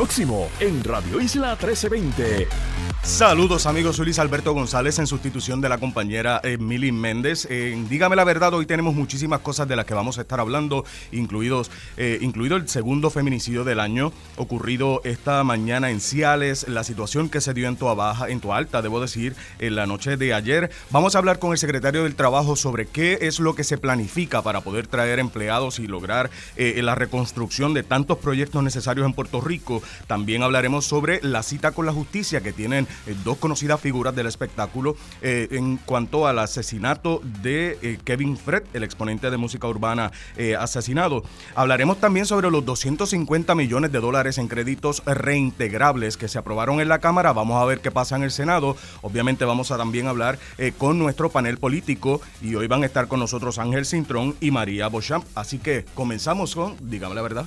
próximo en Radio Isla 1320. Saludos amigos, soy Luis Alberto González en sustitución de la compañera Emily Méndez. Eh, dígame la verdad, hoy tenemos muchísimas cosas de las que vamos a estar hablando, incluidos, eh, incluido el segundo feminicidio del año ocurrido esta mañana en Ciales, la situación que se dio en Toa Baja, en Toa Alta, debo decir, en la noche de ayer. Vamos a hablar con el secretario del Trabajo sobre qué es lo que se planifica para poder traer empleados y lograr eh, la reconstrucción de tantos proyectos necesarios en Puerto Rico. También hablaremos sobre la cita con la justicia que tienen eh, dos conocidas figuras del espectáculo eh, en cuanto al asesinato de eh, Kevin Fred, el exponente de música urbana asesinado. Hablaremos también sobre los 250 millones de dólares en créditos reintegrables que se aprobaron en la Cámara. Vamos a ver qué pasa en el Senado. Obviamente vamos a también hablar con nuestro panel político y hoy van a estar con nosotros Ángel Cintrón y María Beauchamp. Así que comenzamos con, dígame la verdad.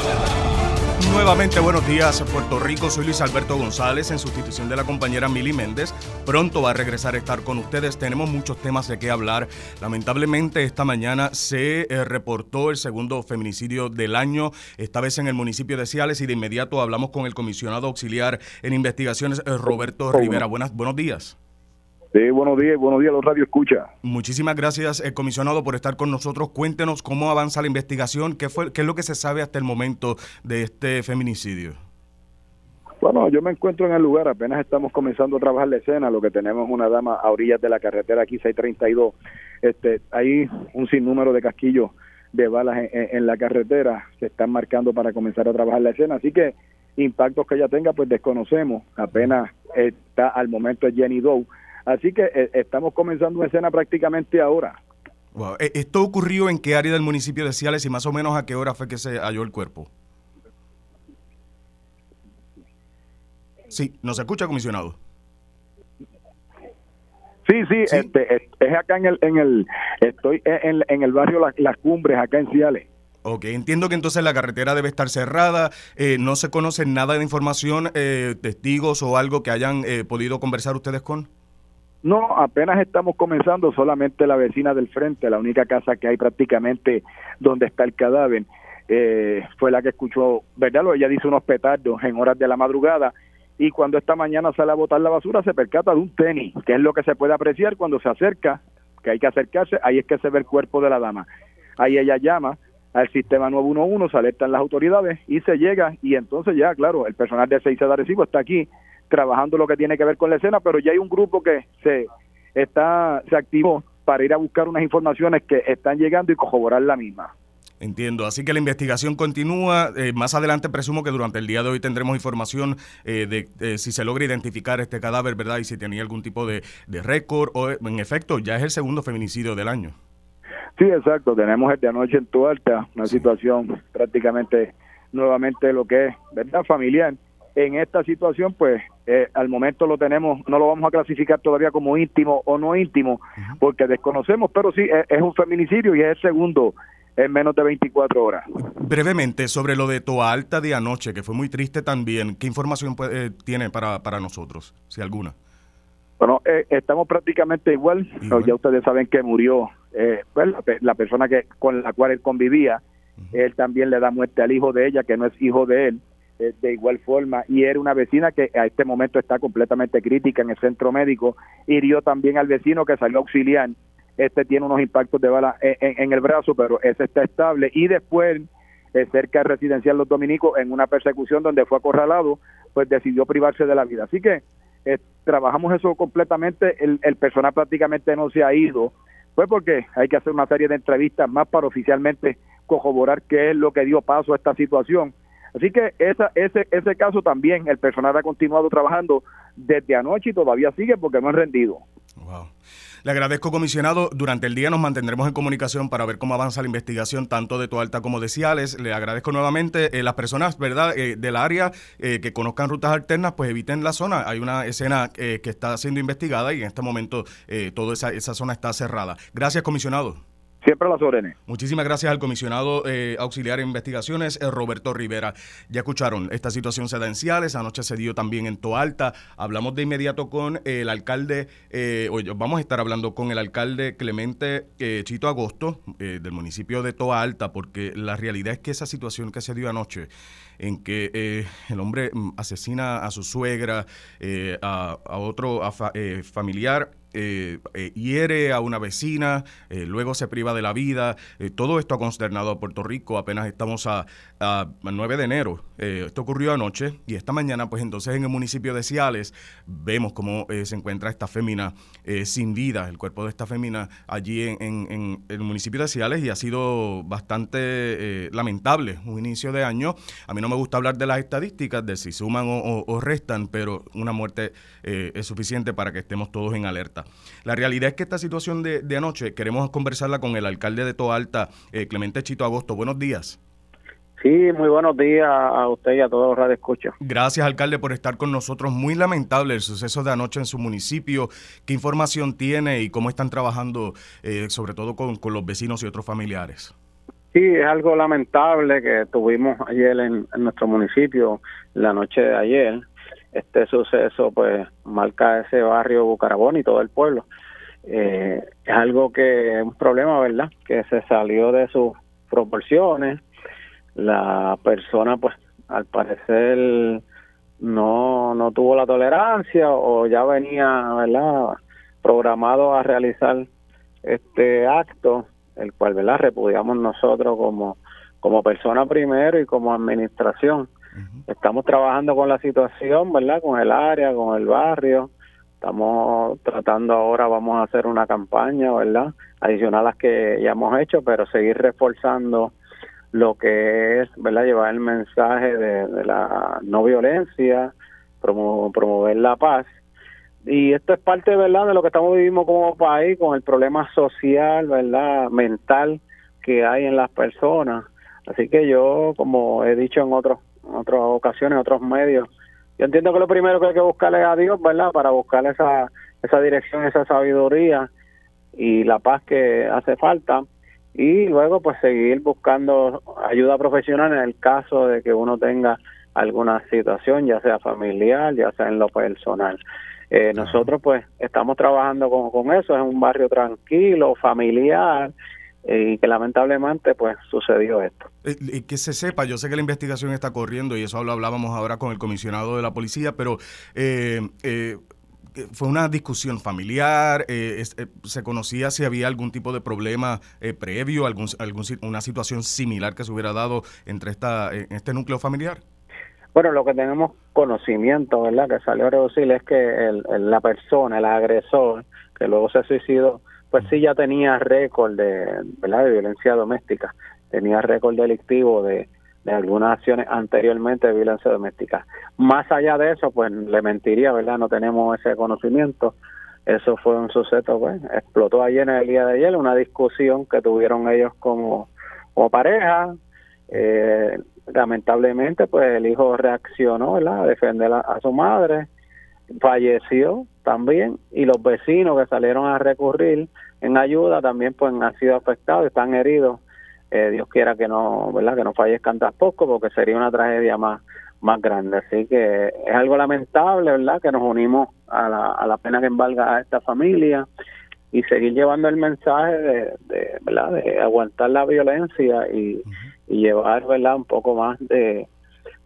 Nuevamente buenos días Puerto Rico, soy Luis Alberto González en sustitución de la compañera Mili Méndez. Pronto va a regresar a estar con ustedes, tenemos muchos temas de qué hablar. Lamentablemente esta mañana se eh, reportó el segundo feminicidio del año, esta vez en el municipio de Ciales y de inmediato hablamos con el comisionado auxiliar en investigaciones eh, Roberto Rivera. Buenas, buenos días. Sí, buenos días, buenos días los Radio Escucha. Muchísimas gracias, eh, comisionado, por estar con nosotros. Cuéntenos cómo avanza la investigación, qué, fue, qué es lo que se sabe hasta el momento de este feminicidio. Bueno, yo me encuentro en el lugar, apenas estamos comenzando a trabajar la escena, lo que tenemos una dama a orillas de la carretera aquí 632. Este, hay un sinnúmero de casquillos de balas en, la carretera, se están marcando para comenzar a trabajar la escena, así que impactos que ella tenga pues desconocemos, apenas está al momento Jenny Doe Así que eh, estamos comenzando una escena prácticamente ahora. Eh, ¿Esto ocurrió en qué área del municipio de Ciales y más o menos a qué hora fue que se halló el cuerpo? Sí, ¿nos escucha, comisionado? Sí, sí, Este, es, acá en el, en el estoy en, el barrio Las, Cumbres, acá en Ciales. Ok, entiendo que entonces la carretera debe estar cerrada, eh, no se conoce nada de información, testigos o algo que hayan podido conversar ustedes con. No, apenas estamos comenzando, solamente la vecina del frente, la única casa que hay prácticamente donde está el cadáver, eh, fue la que escuchó, ¿verdad? Ella dice unos petardos en horas de la madrugada y cuando esta mañana sale a botar la basura se percata de un tenis, que es lo que se puede apreciar cuando se acerca, que hay que acercarse, ahí es que se ve el cuerpo de la dama. Ahí ella llama al sistema 911, se alertan las autoridades y se llega y entonces ya, claro, el personal de seis de Arecibo está aquí trabajando lo que tiene que ver con la escena, pero ya hay un grupo que se está se activó para ir a buscar unas informaciones que están llegando y corroborar la misma. Entiendo, así que la investigación continúa. Eh, más adelante presumo que durante el día de hoy tendremos información eh, de, si se logra identificar este cadáver, ¿verdad? Y si tenía algún tipo de, récord o en efecto ya es el segundo feminicidio del año. Sí, exacto. Tenemos el de anoche en Tualta, una situación prácticamente nuevamente lo que es, ¿verdad? Familiar en esta situación, pues eh, al momento lo tenemos, no lo vamos a clasificar todavía como íntimo o no íntimo, porque desconocemos, pero sí es, un feminicidio y es el segundo en menos de 24 horas. Brevemente, sobre lo de Toa Alta de anoche, que fue muy triste también, ¿qué información eh, tiene para, para nosotros, si alguna? Bueno, eh, estamos prácticamente igual. Ya ustedes saben que murió pues, la, persona que con la cual él convivía. Él también le da muerte al hijo de ella, que no es hijo de él. Eh, de igual forma. Y era una vecina que a este momento está completamente crítica en el centro médico, hirió también al vecino que salió auxiliar, este tiene unos impactos de bala en, el brazo, pero ese está estable. Y después eh, cerca del residencial Los Dominicos en una persecución donde fue acorralado, pues decidió privarse de la vida. Así que eh, trabajamos eso completamente, el, el personal prácticamente no se ha ido, pues porque hay que hacer una serie de entrevistas más para oficialmente corroborar qué es lo que dio paso a esta situación Así que esa, ese, ese caso también el personal ha continuado trabajando desde anoche y todavía sigue porque no han rendido. Wow. Le agradezco, comisionado. Durante el día nos mantendremos en comunicación para ver cómo avanza la investigación, tanto de Toalta como de Ciales. Le agradezco nuevamente. Eh, las personas, ¿verdad?, eh, del área eh, que conozcan rutas alternas, pues eviten la zona. Hay una escena que está siendo investigada y en este momento toda esa, esa zona está cerrada. Gracias, comisionado. Siempre las órdenes. Muchísimas gracias al comisionado eh, auxiliar de investigaciones, eh, Roberto Rivera. Ya escucharon, esta situación se da en Ciales, anoche se dio también en Toalta. Hablamos de inmediato con el alcalde, eh, vamos a estar hablando con el alcalde Clemente Chito Agosto del municipio de Toalta, porque la realidad es que esa situación que se dio anoche, en que el hombre mm, asesina a su suegra, a, otro familiar, eh, eh, hiere a una vecina, eh, luego se priva de la vida. todo esto ha consternado a Puerto Rico. Apenas estamos a, a 9 de enero. esto ocurrió anoche y esta mañana, pues entonces en el municipio de Ciales vemos cómo se encuentra esta fémina sin vida, el cuerpo de esta fémina allí en, el municipio de Ciales y ha sido bastante lamentable un inicio de año. A mí no me gusta hablar de las estadísticas, de si suman o restan, pero una muerte es suficiente para que estemos todos en alerta. La realidad es que esta situación de, anoche queremos conversarla con el alcalde de Toalta, eh, Clemente Chito Agosto. Buenos días. Sí, muy buenos días a usted y a todos los Radio Escucha. Gracias, alcalde, por estar con nosotros. Muy lamentable el suceso de anoche en su municipio. ¿Qué información tiene y cómo están trabajando, eh, sobre todo con, los vecinos y otros familiares? Sí, es algo lamentable que tuvimos ayer en nuestro municipio, la noche de ayer este suceso pues marca ese barrio Bucarabón y todo el pueblo. Eh, es algo que es un problema, ¿verdad? Que se salió de sus proporciones. La persona pues al parecer no, no tuvo la tolerancia o ya venía, ¿verdad? Programado a realizar este acto, el cual, ¿verdad? Repudiamos nosotros como, como persona primero y como administración Estamos trabajando con la situación, ¿verdad? Con el área, con el barrio. Estamos tratando ahora, vamos a hacer una campaña, ¿verdad? Adicional a las que ya hemos hecho, pero seguir reforzando lo que es, ¿verdad? Llevar el mensaje de, la no violencia, promover la paz. Y esto es parte, ¿verdad?, de lo que estamos viviendo como país, con el problema social, ¿verdad?, mental que hay en las personas. Así que yo, como he dicho en otros en otras ocasiones, en otros medios. Yo entiendo que lo primero que hay que buscarle a Dios, ¿verdad? Para buscar esa, esa dirección, esa sabiduría y la paz que hace falta. Y luego, pues, seguir buscando ayuda profesional en el caso de que uno tenga alguna situación, ya sea familiar, ya sea en lo personal. Eh, nosotros, pues, estamos trabajando con, con eso. Es un barrio tranquilo, familiar y que lamentablemente pues sucedió esto. Eh, y que se sepa, yo sé que la investigación está corriendo y eso lo hablábamos ahora con el comisionado de la policía, pero eh, eh, fue una discusión familiar, se conocía si había algún tipo de problema previo, algún, algún, una situación similar que se hubiera dado entre esta, este núcleo familiar. Bueno, lo que tenemos conocimiento, ¿verdad? Que salió a reducir es que el, la persona, el agresor, que luego se suicidó, pues sí ya tenía récord de, ¿verdad? de violencia doméstica, tenía récord delictivo de, de algunas acciones anteriormente de violencia doméstica. Más allá de eso, pues le mentiría, ¿verdad? No tenemos ese conocimiento. Eso fue un suceso, pues, explotó ayer en el día de ayer una discusión que tuvieron ellos como, como pareja. Eh, lamentablemente, pues el hijo reaccionó, ¿verdad? A defender a su madre falleció también y los vecinos que salieron a recurrir en ayuda también pues han sido afectados, están heridos. Eh, Dios quiera que no, ¿verdad? Que no fallezcan tampoco porque sería una tragedia más más grande. Así que es algo lamentable, ¿verdad? Que nos unimos a la, a la pena que embarga a esta familia y seguir llevando el mensaje de, de ¿verdad? De aguantar la violencia y, y llevar, ¿verdad? Un poco más de,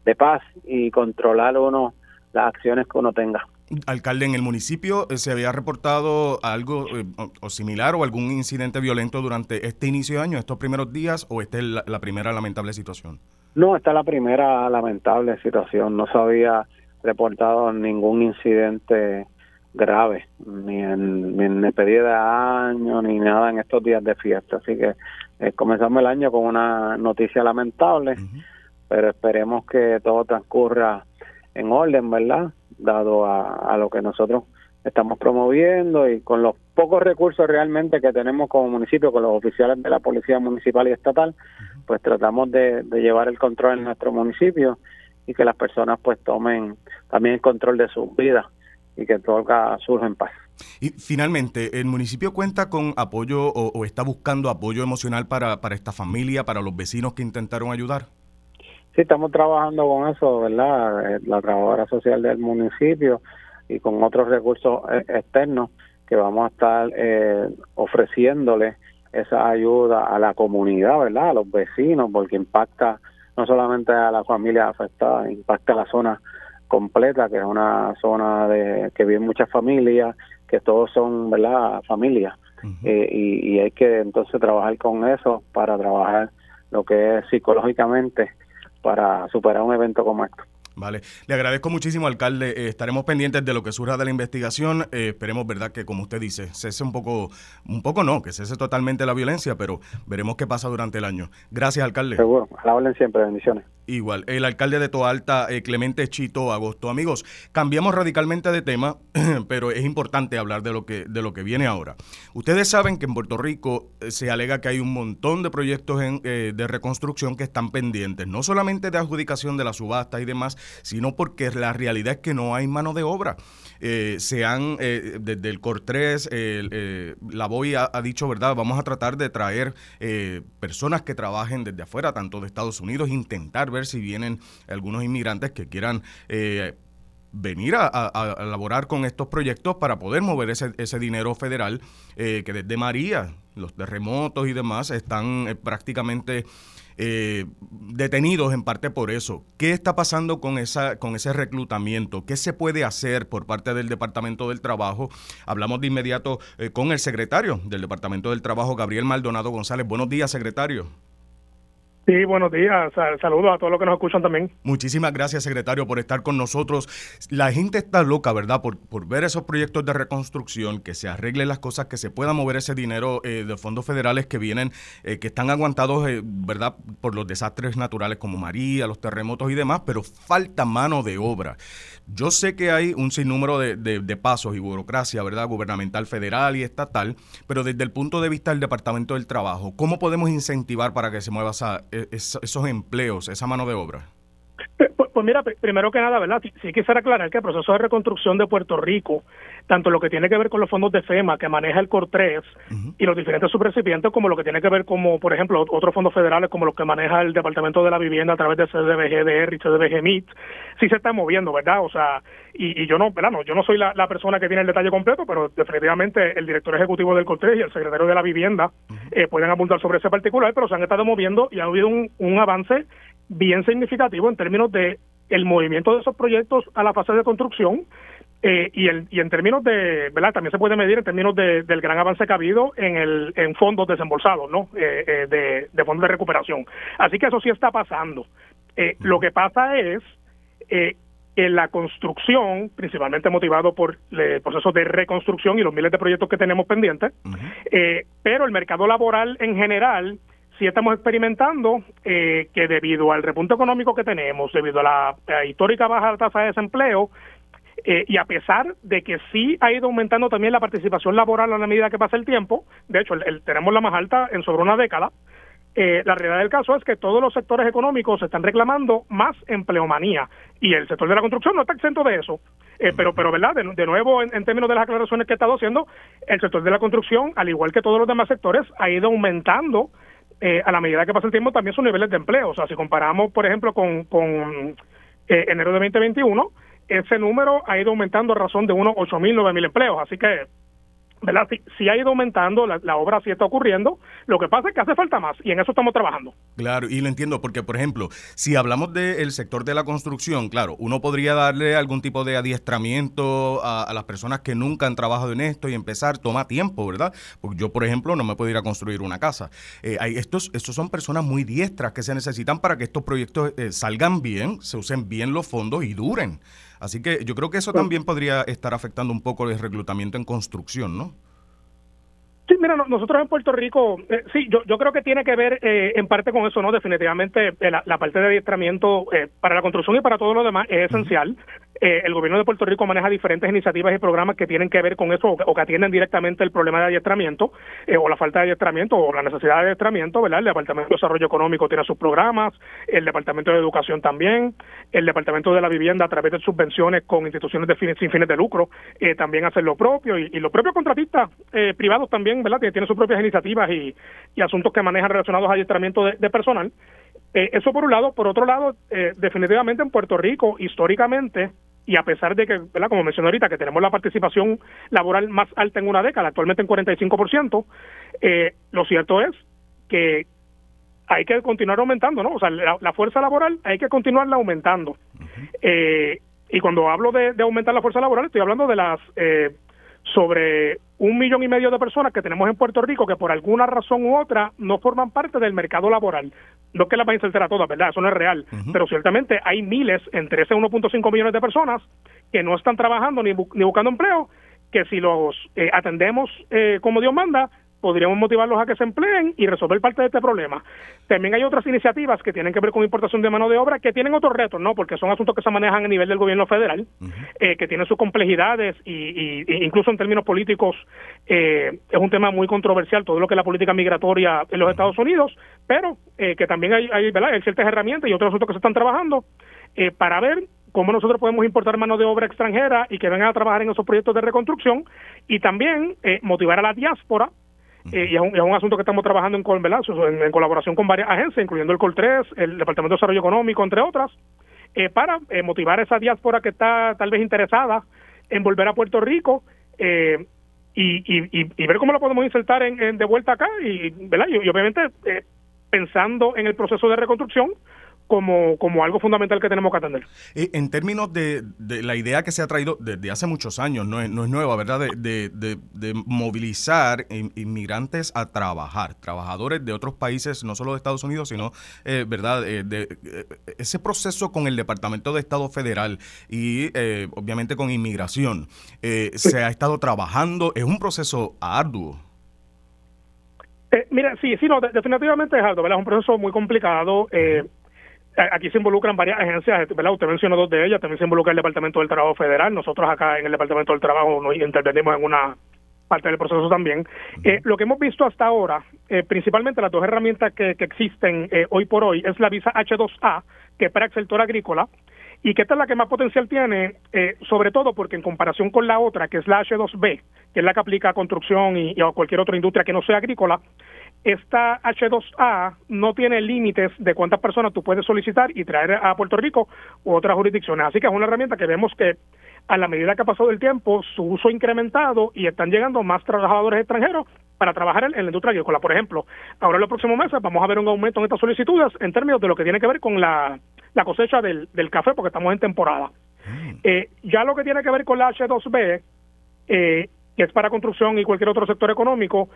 de paz y controlar uno las acciones que uno tenga. Alcalde, en el municipio eh, se había reportado algo eh, o similar o algún incidente violento durante este inicio de año, estos primeros días, o esta es la, primera lamentable situación? No, esta es la primera lamentable situación. No se había reportado ningún incidente grave, ni en, ni en despedida de año, ni nada en estos días de fiesta. Así que eh, comenzamos el año con una noticia lamentable, pero esperemos que todo transcurra en orden, ¿verdad? Dado a, lo que nosotros estamos promoviendo y con los pocos recursos realmente que tenemos como municipio con los oficiales de la policía municipal y estatal, pues tratamos de, llevar el control en nuestro municipio y que las personas pues tomen también el control de sus vidas y que todo surja en paz. Y finalmente, ¿el municipio cuenta con apoyo o, está buscando apoyo emocional para, para esta familia, para los vecinos que intentaron ayudar? Sí, estamos trabajando con eso, ¿verdad? Eh, la trabajadora social del municipio y con otros recursos eh, externos que vamos a estar eh, ofreciéndole esa ayuda a la comunidad, ¿verdad? A los vecinos, porque impacta no solamente a la familia afectada, impacta a la zona completa, que es una zona de que viven muchas familias, que todos son, ¿verdad? Familias. y, y hay que entonces trabajar con eso para trabajar lo que es psicológicamente para superar un evento como este. Vale, le agradezco muchísimo, alcalde. Eh, estaremos pendientes de lo que surja de la investigación. Eh, esperemos, verdad, que como usted dice, cese un poco, un poco no, que cese totalmente la violencia, pero veremos qué pasa durante el año. Gracias, alcalde. Seguro, a la orden siempre, bendiciones. Igual, el alcalde de Toalta, eh, Clemente Chito Agosto. Amigos, cambiamos radicalmente de tema, pero es importante hablar de lo que de lo que viene ahora. Ustedes saben que en Puerto Rico eh, se alega que hay un montón de proyectos eh, de reconstrucción que están pendientes, no solamente de adjudicación de la subasta y demás, sino porque la realidad es que no hay mano de obra. se han, desde el COR3, la BOI ha, ha, dicho, ¿verdad? Vamos a tratar de traer personas que trabajen desde afuera, tanto de Estados Unidos, intentar ver si vienen algunos inmigrantes que quieran eh, venir a, a, elaborar con estos proyectos para poder mover ese, ese dinero federal eh, que desde María, los terremotos y demás están eh, prácticamente detenidos en parte por eso. ¿Qué está pasando con, esa, con ese reclutamiento? ¿Qué se puede hacer por parte del Departamento del Trabajo? Hablamos de inmediato con el secretario del Departamento del Trabajo, Gabriel Maldonado González. Buenos días, secretario. Sí, buenos días. Saludos a todos los que nos escuchan también. Muchísimas gracias, secretario, por estar con nosotros. La gente está loca, ¿verdad? Por, por ver esos proyectos de reconstrucción, que se arreglen las cosas, que se pueda mover ese dinero eh, de fondos federales que vienen, eh, que están aguantados, eh, ¿verdad? Por los desastres naturales como María, los terremotos y demás, pero falta mano de obra. Yo sé que hay un sinnúmero de, de, pasos y burocracia, ¿verdad? Gubernamental, federal y estatal, pero desde el punto de vista del Departamento del Trabajo, ¿cómo podemos incentivar para que se mueva esa, e, esos empleos, esa mano de obra? Pues, mira, primero que nada, ¿verdad? Sí, quisiera aclarar que el proceso de reconstrucción de Puerto Rico, tanto lo que tiene que ver con los fondos de FEMA que maneja el COR3 y los diferentes subrecipientes, como lo que tiene que ver como, por ejemplo, otros fondos federales como los que maneja el Departamento de la Vivienda a través de CDBGDR y CDBG sí se está moviendo, ¿verdad? O sea, y, yo no, ¿verdad? No, yo no soy la, persona que tiene el detalle completo, pero definitivamente el director ejecutivo del COR3 y el secretario de la Vivienda eh, pueden apuntar sobre ese particular, pero se han estado moviendo y ha habido un, un avance bien significativo en términos de el movimiento de esos proyectos a la fase de construcción eh, y, el, y en términos de, ¿verdad? También se puede medir en términos de, del gran avance que ha habido en, el, en fondos desembolsados, ¿no? Eh, eh, de, de, fondos de recuperación. Así que eso sí está pasando. lo que pasa es que la construcción, principalmente motivado por el proceso de reconstrucción y los miles de proyectos que tenemos pendientes, pero el mercado laboral en general sí estamos experimentando eh, que debido al repunte económico que tenemos, debido a la, histórica baja tasa de desempleo, eh, y a pesar de que sí ha ido aumentando también la participación laboral a la medida que pasa el tiempo, de hecho tenemos la más alta en sobre una década, eh, la realidad del caso es que todos los sectores económicos están reclamando más empleomanía y el sector de la construcción no está exento de eso. pero, pero verdad, de, nuevo, en, en, términos de las aclaraciones que he estado haciendo, el sector de la construcción, al igual que todos los demás sectores, ha ido aumentando eh, a la medida que pasa el tiempo también sus niveles de empleo. O sea, si comparamos, por ejemplo, con, con eh, enero de 2021, ese número ha ido aumentando a razón de unos 8.000, 9.000 empleos. Así que ¿verdad? Sí, ha ido aumentando, la, obra sí está ocurriendo, lo que pasa es que hace falta más y en eso estamos trabajando. Claro, y lo entiendo porque, por ejemplo, si hablamos del sector de la construcción, claro, uno podría darle algún tipo de adiestramiento a, las personas que nunca han trabajado en esto y empezar, toma tiempo, ¿verdad? Porque yo, por ejemplo, no me puedo ir a construir una casa. Eh, hay, estos, estos son personas muy diestras que se necesitan para que estos proyectos eh, salgan bien, se usen bien los fondos y duren. Así que yo creo que eso también podría estar afectando un poco el reclutamiento en construcción, ¿no? Sí, mira, nosotros en Puerto Rico, eh, sí, yo, yo creo que tiene que ver eh, en parte con eso, ¿no? Definitivamente eh, la, parte de adiestramiento para la construcción y para todo lo demás es esencial. el gobierno de Puerto Rico maneja diferentes iniciativas y programas que tienen que ver con eso o, que atienden directamente el problema de adiestramiento o la falta de adiestramiento o la necesidad de adiestramiento, ¿verdad? El Departamento de Desarrollo Económico tiene sus programas, el Departamento de Educación también, el Departamento de la Vivienda a través de subvenciones con instituciones de sin fines de lucro también hacen lo propio y, y los propios contratistas privados también, ¿verdad? Que tienen sus propias iniciativas y, asuntos que manejan relacionados a adiestramiento de, personal. Eh, eso por un lado. Por otro lado, eh, definitivamente en Puerto Rico, históricamente, y a pesar de que, ¿verdad? como mencioné ahorita, que tenemos la participación laboral más alta en una década, actualmente en 45%, eh, lo cierto es que hay que continuar aumentando, ¿no? O sea, la, fuerza laboral hay que continuarla aumentando. eh, y cuando hablo de, de, aumentar la fuerza laboral, estoy hablando de las eh, sobre un millón y medio de personas que tenemos en Puerto Rico que por alguna razón u otra no forman parte del mercado laboral. No es que las vayan a insertar a todas, ¿verdad? Eso no es real. Pero ciertamente hay miles, entre ese 1.5 millones de personas, que no están trabajando ni, ni buscando empleo, que si los eh, atendemos eh, como Dios manda, podríamos motivarlos a que se empleen y resolver parte de este problema. También hay otras iniciativas que tienen que ver con importación de mano de obra que tienen otros retos, ¿no? Porque son asuntos que se manejan a nivel del gobierno federal, eh, que tienen sus complejidades y, incluso en términos políticos eh, es un tema muy controversial todo lo que es la política migratoria en los Estados Unidos, pero eh, que también hay, hay, hay ciertas herramientas y otros asuntos que se están trabajando para ver cómo nosotros podemos importar mano de obra extranjera y que vengan a trabajar en esos proyectos de reconstrucción y también motivar a la diáspora eh, y es un, asunto que estamos trabajando en, en, en, colaboración con varias agencias, incluyendo el COL3, el Departamento de Desarrollo Económico, entre otras, eh, para eh, motivar a esa diáspora que está tal vez interesada en volver a Puerto Rico y, y, y, ver cómo lo podemos insertar en, de vuelta acá y, ¿verdad? y obviamente pensando en el proceso de reconstrucción como, como algo fundamental que tenemos que atender. en términos de, de, la idea que se ha traído desde hace muchos años, no es, no es nueva, ¿verdad? De, de, movilizar inmigrantes a trabajar, trabajadores de otros países, no solo de Estados Unidos, sino, eh, ¿verdad? Eh, de, eh, ese proceso con el Departamento de Estado Federal y obviamente con inmigración, se ha estado trabajando, es un proceso arduo. mira, sí, sí, no, definitivamente es arduo, ¿verdad? Es un proceso muy complicado. Eh, aquí se involucran varias agencias, ¿verdad? Usted mencionó dos de ellas, también se involucra el Departamento del Trabajo Federal, nosotros acá en el Departamento del Trabajo nos intervenimos en una parte del proceso también. Eh, lo que hemos visto hasta ahora, eh, principalmente las dos herramientas que, existen eh, hoy por hoy, es la visa H2A, que es para el sector agrícola, y que esta es la que más potencial tiene, sobre todo porque en comparación con la otra, que es la H2B, que es la que aplica a construcción y a cualquier otra industria que no sea agrícola, esta H2A no tiene límites de cuántas personas tú puedes solicitar y traer a Puerto Rico u otras jurisdicciones. Así que es una herramienta que vemos que a la medida que ha pasado el tiempo, su uso ha incrementado y están llegando más trabajadores extranjeros para trabajar en, la industria agrícola. Por ejemplo, ahora en los próximos meses vamos a ver un aumento en estas solicitudes en términos de lo que tiene que ver con la, cosecha del, café, porque estamos en temporada. Mm. Eh, ya lo que tiene que ver con la H2B, eh, que es para construcción y cualquier otro sector económico,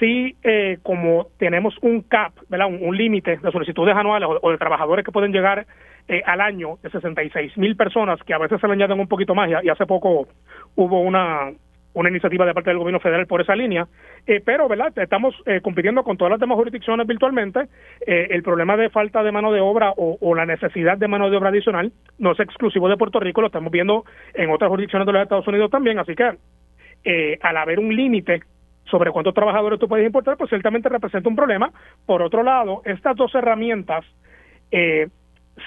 sí, eh, como tenemos un cap, ¿verdad? un, límite de solicitudes anuales o, de trabajadores que pueden llegar eh, al año de 66 mil personas, que a veces se le añaden un poquito más, y, hace poco hubo una, una iniciativa de parte del gobierno federal por esa línea, eh, pero verdad estamos compitiendo con todas las demás jurisdicciones virtualmente. el problema de falta de mano de obra o, o, la necesidad de mano de obra adicional no es exclusivo de Puerto Rico, lo estamos viendo en otras jurisdicciones de los Estados Unidos también, así que eh, al haber un límite sobre cuántos trabajadores tú puedes importar, pues ciertamente representa un problema. Por otro lado, estas dos herramientas, eh,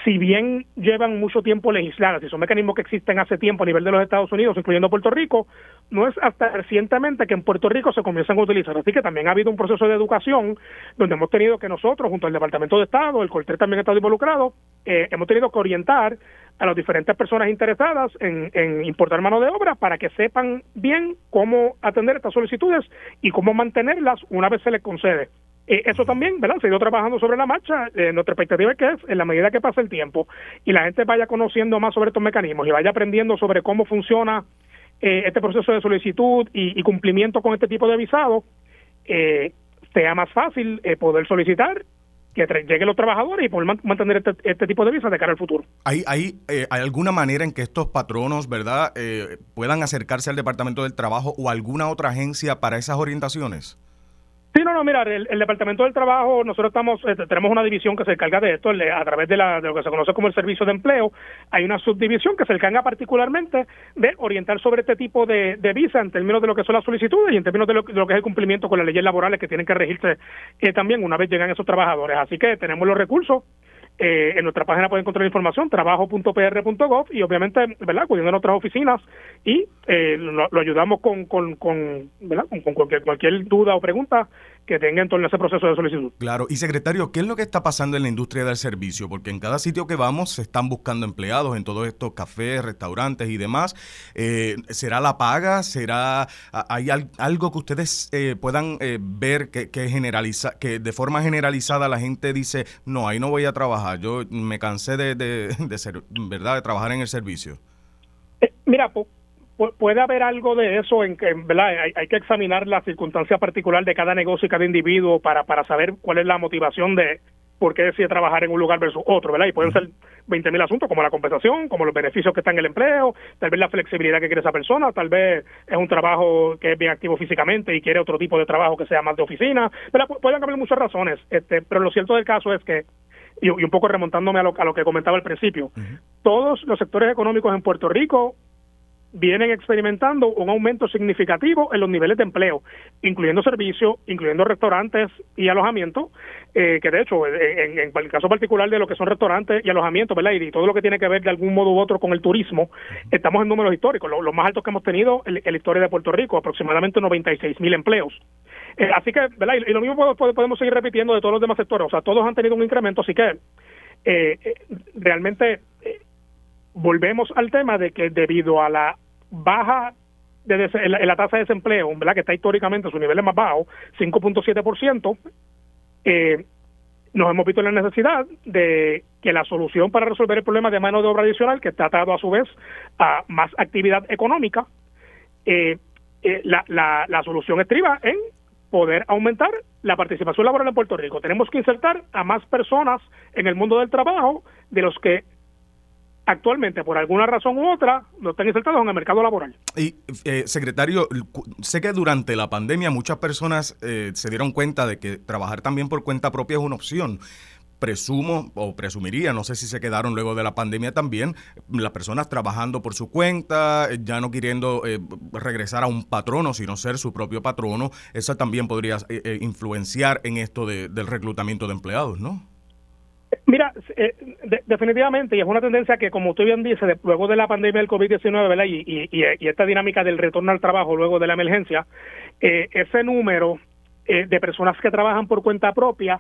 si bien llevan mucho tiempo legisladas y son mecanismos que existen hace tiempo a nivel de los Estados Unidos, incluyendo Puerto Rico, no es hasta recientemente que en Puerto Rico se comienzan a utilizar. Así que también ha habido un proceso de educación donde hemos tenido que nosotros, junto al Departamento de Estado, el COLTRE también ha estado involucrado, eh, hemos tenido que orientar a las diferentes personas interesadas en, importar mano de obra para que sepan bien cómo atender estas solicitudes y cómo mantenerlas una vez se les concede. Eh, eso también, ¿verdad? Se ha ido trabajando sobre la marcha. Eh, nuestra expectativa es que es, en la medida que pase el tiempo y la gente vaya conociendo más sobre estos mecanismos y vaya aprendiendo sobre cómo funciona eh, este proceso de solicitud y, cumplimiento con este tipo de visado, sea más fácil poder solicitar que lleguen los trabajadores y poder mantener este, este, tipo de visas de cara al futuro. ¿Hay, hay, eh, ¿hay alguna manera en que estos patronos, verdad, eh, puedan acercarse al Departamento del Trabajo o alguna otra agencia para esas orientaciones? Sí, no, no, mira, el, Departamento del Trabajo, nosotros estamos, eh, tenemos una división que se encarga de esto, a través de, la, de, lo que se conoce como el Servicio de Empleo, hay una subdivisión que se encarga particularmente de orientar sobre este tipo de, visa en términos de lo que son las solicitudes y en términos de lo, que es el cumplimiento con las leyes laborales que tienen que regirse eh, también una vez llegan esos trabajadores. Así que tenemos los recursos eh, en nuestra página pueden encontrar información, trabajo.pr.gov y obviamente, ¿verdad? Acudiendo a nuestras oficinas y eh, lo, ayudamos con, con, con, ¿verdad? con, cualquier, cualquier duda o pregunta que tenga en torno a ese proceso de solicitud. Claro, y secretario, ¿qué es lo que está pasando en la industria del servicio? Porque en cada sitio que vamos se están buscando empleados en todos estos cafés, restaurantes y demás. Eh, ¿Será la paga? ¿Será hay algo que ustedes eh, puedan eh, ver que, que generaliza, que de forma generalizada la gente dice, no, ahí no voy a trabajar, yo me cansé de, de, de ser, ¿verdad?, de trabajar en el servicio. mira, puede haber algo de eso en que ¿verdad? Hay, que examinar la circunstancia particular de cada negocio y cada individuo para, para saber cuál es la motivación de por qué decide trabajar en un lugar versus otro, ¿verdad? Y pueden ser 20.000 asuntos como la compensación, como los beneficios que están en el empleo, tal vez la flexibilidad que quiere esa persona, tal vez es un trabajo que es bien activo físicamente y quiere otro tipo de trabajo que sea más de oficina, ¿verdad? Pueden haber muchas razones, este, pero lo cierto del caso es que y, un poco remontándome a lo, a lo que comentaba al principio, todos los sectores económicos en Puerto Rico vienen experimentando un aumento significativo en los niveles de empleo, incluyendo servicios, incluyendo restaurantes y alojamiento, eh, que de hecho, en, el caso particular de lo que son restaurantes y alojamiento, ¿verdad? Y todo lo que tiene que ver de algún modo u otro con el turismo, estamos en números históricos, los más altos que hemos tenido en, la historia de Puerto Rico, aproximadamente 96 mil empleos. Eh, así que, ¿verdad? Y, lo mismo podemos seguir repitiendo de todos los demás sectores, o sea, todos han tenido un incremento, así que eh, realmente volvemos al tema de que debido a la baja de la, tasa de desempleo, que está históricamente a su nivel más bajo, 5.7%, eh, nos hemos visto en la necesidad de que la solución para resolver el problema de mano de obra adicional, que está atado a su vez a más actividad económica, eh, eh, la, la, la solución estriba en poder aumentar la participación laboral en Puerto Rico. Tenemos que insertar a más personas en el mundo del trabajo de los que actualmente, por alguna razón u otra, no están insertados en el mercado laboral. Y, eh, secretario, sé que durante la pandemia muchas personas eh, se dieron cuenta de que trabajar también por cuenta propia es una opción presumo o presumiría, no sé si se quedaron luego de la pandemia también, las personas trabajando por su cuenta, ya no queriendo eh, regresar a un patrono, sino ser su propio patrono, eso también podría influenciar en esto del reclutamiento de empleados, ¿no? Mira, eh, definitivamente, y es una tendencia que, como usted bien dice, luego de la pandemia del COVID-19 ¿verdad? Y, y, esta dinámica del retorno al trabajo luego de la emergencia, eh, ese número eh, de personas que trabajan por cuenta propia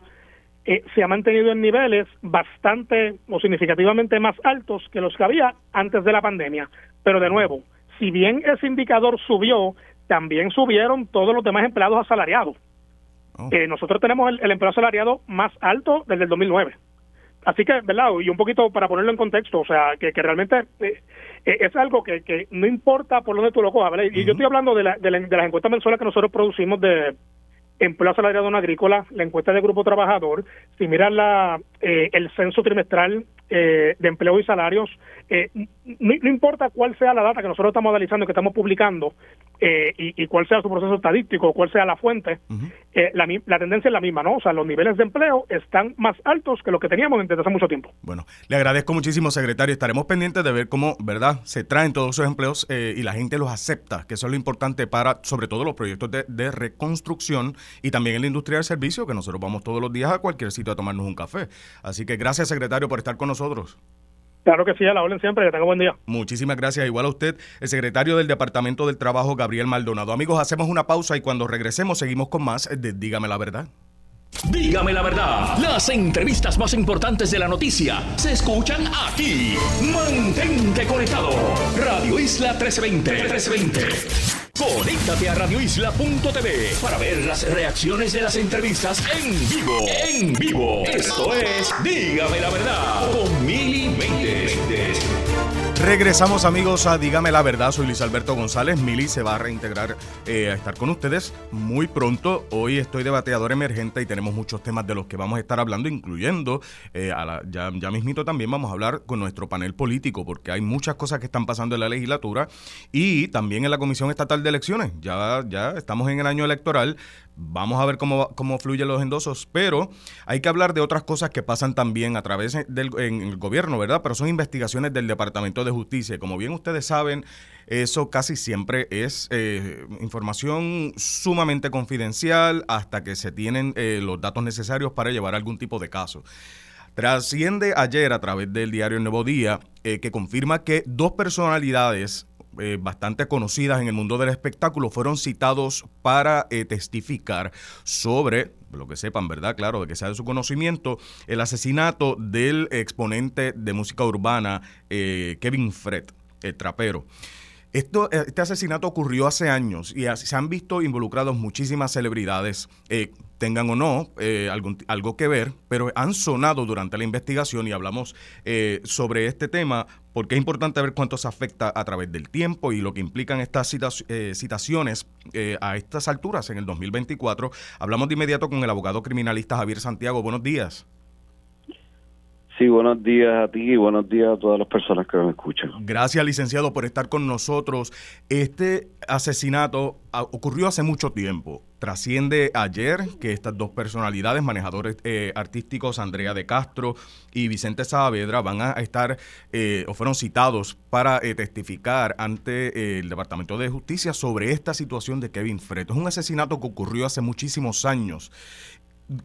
se ha mantenido en niveles bastante o significativamente más altos que los que había antes de la pandemia. Pero de nuevo, si bien ese indicador subió, también subieron todos los demás empleados asalariados. Oh. nosotros tenemos el, el empleo asalariado más alto desde el 2009. Así que, ¿verdad? Y un poquito para ponerlo en contexto, o sea, que, que realmente eh, eh, es algo que, que no importa por dónde tú lo cojas, ¿verdad? Y yo estoy hablando de, la, de, de las encuestas mensuales que nosotros producimos de empleo asalariado en agrícola, la encuesta de grupo trabajador, si miras la, eh, el censo trimestral eh, de empleo y salarios, eh, no, importa cuál sea la data que nosotros estamos analizando, que estamos publicando, eh, y, cuál sea su proceso estadístico, cuál sea la fuente, la, la, tendencia es la misma, ¿no? O sea, los niveles de empleo están más altos que los que teníamos desde hace mucho tiempo. Bueno, le agradezco muchísimo, secretario. Estaremos pendientes de ver cómo, ¿verdad?, se traen todos esos empleos y la gente los acepta, que eso es lo importante para, sobre todo, los proyectos de, de reconstrucción y también en la industria del servicio, que nosotros vamos todos los días a cualquier sitio a tomarnos un café. Así que gracias, secretario, por estar con nosotros. Claro que sí, a la orden siempre, que tenga buen día. Muchísimas gracias, igual a usted, el secretario del Departamento del Trabajo, Gabriel Maldonado. Amigos, hacemos una pausa y cuando regresemos seguimos con más de Dígame la Verdad. Dígame la verdad, las entrevistas más importantes de la noticia se escuchan aquí. Mantente conectado. Radio Isla 1320. 1320. Conéctate a radioisla.tv para ver las reacciones de las entrevistas en vivo. En vivo. Esto es Dígame la verdad con Mili Méndez. Regresamos amigos a Dígame la verdad, soy Luis Alberto González, Mili se va a reintegrar eh, a estar con ustedes muy pronto. Hoy estoy de bateador emergente y tenemos muchos temas de los que vamos a estar hablando, incluyendo, eh, a la, ya, ya mismito también vamos a hablar con nuestro panel político, porque hay muchas cosas que están pasando en la legislatura y también en la Comisión Estatal de Elecciones. Ya, ya estamos en el año electoral, Vamos a ver cómo, cómo fluyen los endosos, pero hay que hablar de otras cosas que pasan también a través del gobierno, ¿verdad? Pero son investigaciones del Departamento de Justicia. Como bien ustedes saben, eso casi siempre es eh, información sumamente confidencial hasta que se tienen eh, los datos necesarios para llevar algún tipo de caso. Trasciende ayer a través del diario El Nuevo Día eh, que confirma que dos personalidades eh, bastante conocidas en el mundo del espectáculo fueron citados para eh, testificar sobre lo que sepan, ¿verdad? Claro, de que sea de su conocimiento, el asesinato del exponente de música urbana eh, Kevin Fred, el trapero. Esto, este asesinato ocurrió hace años y se han visto involucrados muchísimas celebridades, tengan o no algo que ver, pero han sonado durante la investigación y hablamos sobre este tema porque es importante ver cuánto se afecta a través del tiempo y lo que implican estas eh, citaciones eh, a estas alturas en el 2024. Hablamos de inmediato con el abogado criminalista Javier Santiago. Buenos días. Sí, buenos días a ti y buenos días a todas las personas que nos escuchan. Gracias, licenciado, por estar con nosotros. Este asesinato ah, ocurrió hace mucho tiempo. Trasciende ayer que estas dos personalidades, manejadores eh, artísticos, Andrea de Castro y Vicente Saavedra, van a estar eh, o fueron citados para eh, testificar ante el Departamento de Justicia sobre esta situación de Kevin Fred. Es un asesinato que ocurrió hace muchísimos años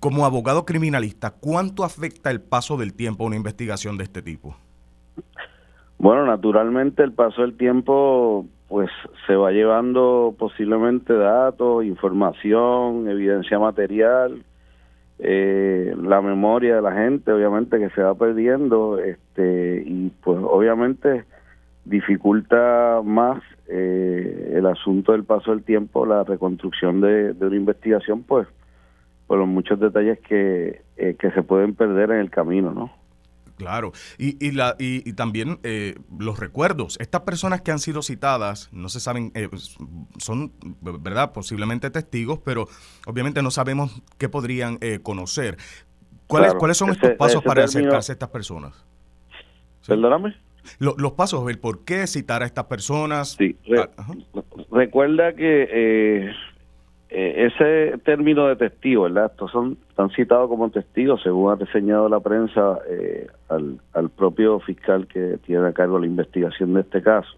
como abogado criminalista, ¿cuánto afecta el paso del tiempo a una investigación de este tipo? Bueno, naturalmente el paso del tiempo pues se va llevando posiblemente datos, información, evidencia material, eh, la memoria de la gente obviamente que se va perdiendo este y pues obviamente dificulta más eh, el asunto del paso del tiempo, la reconstrucción de, de una investigación pues por los muchos detalles que, eh, que se pueden perder en el camino, ¿no? Claro, y, y, la, y, también eh, los recuerdos. Estas personas que han sido citadas, no se saben, eh, son, ¿verdad? Posiblemente testigos, pero obviamente no sabemos qué podrían conocer. ¿Cuáles, ¿Cuáles son estos pasos para acercarse a estas personas? Perdóname. los pasos, el por qué citar a estas personas. Sí, ah, recuerda que eh, ese término de testigo, ¿verdad? Estos son, están citados como testigos, según ha reseñado la prensa eh, al, propio fiscal que tiene a cargo la investigación de este caso.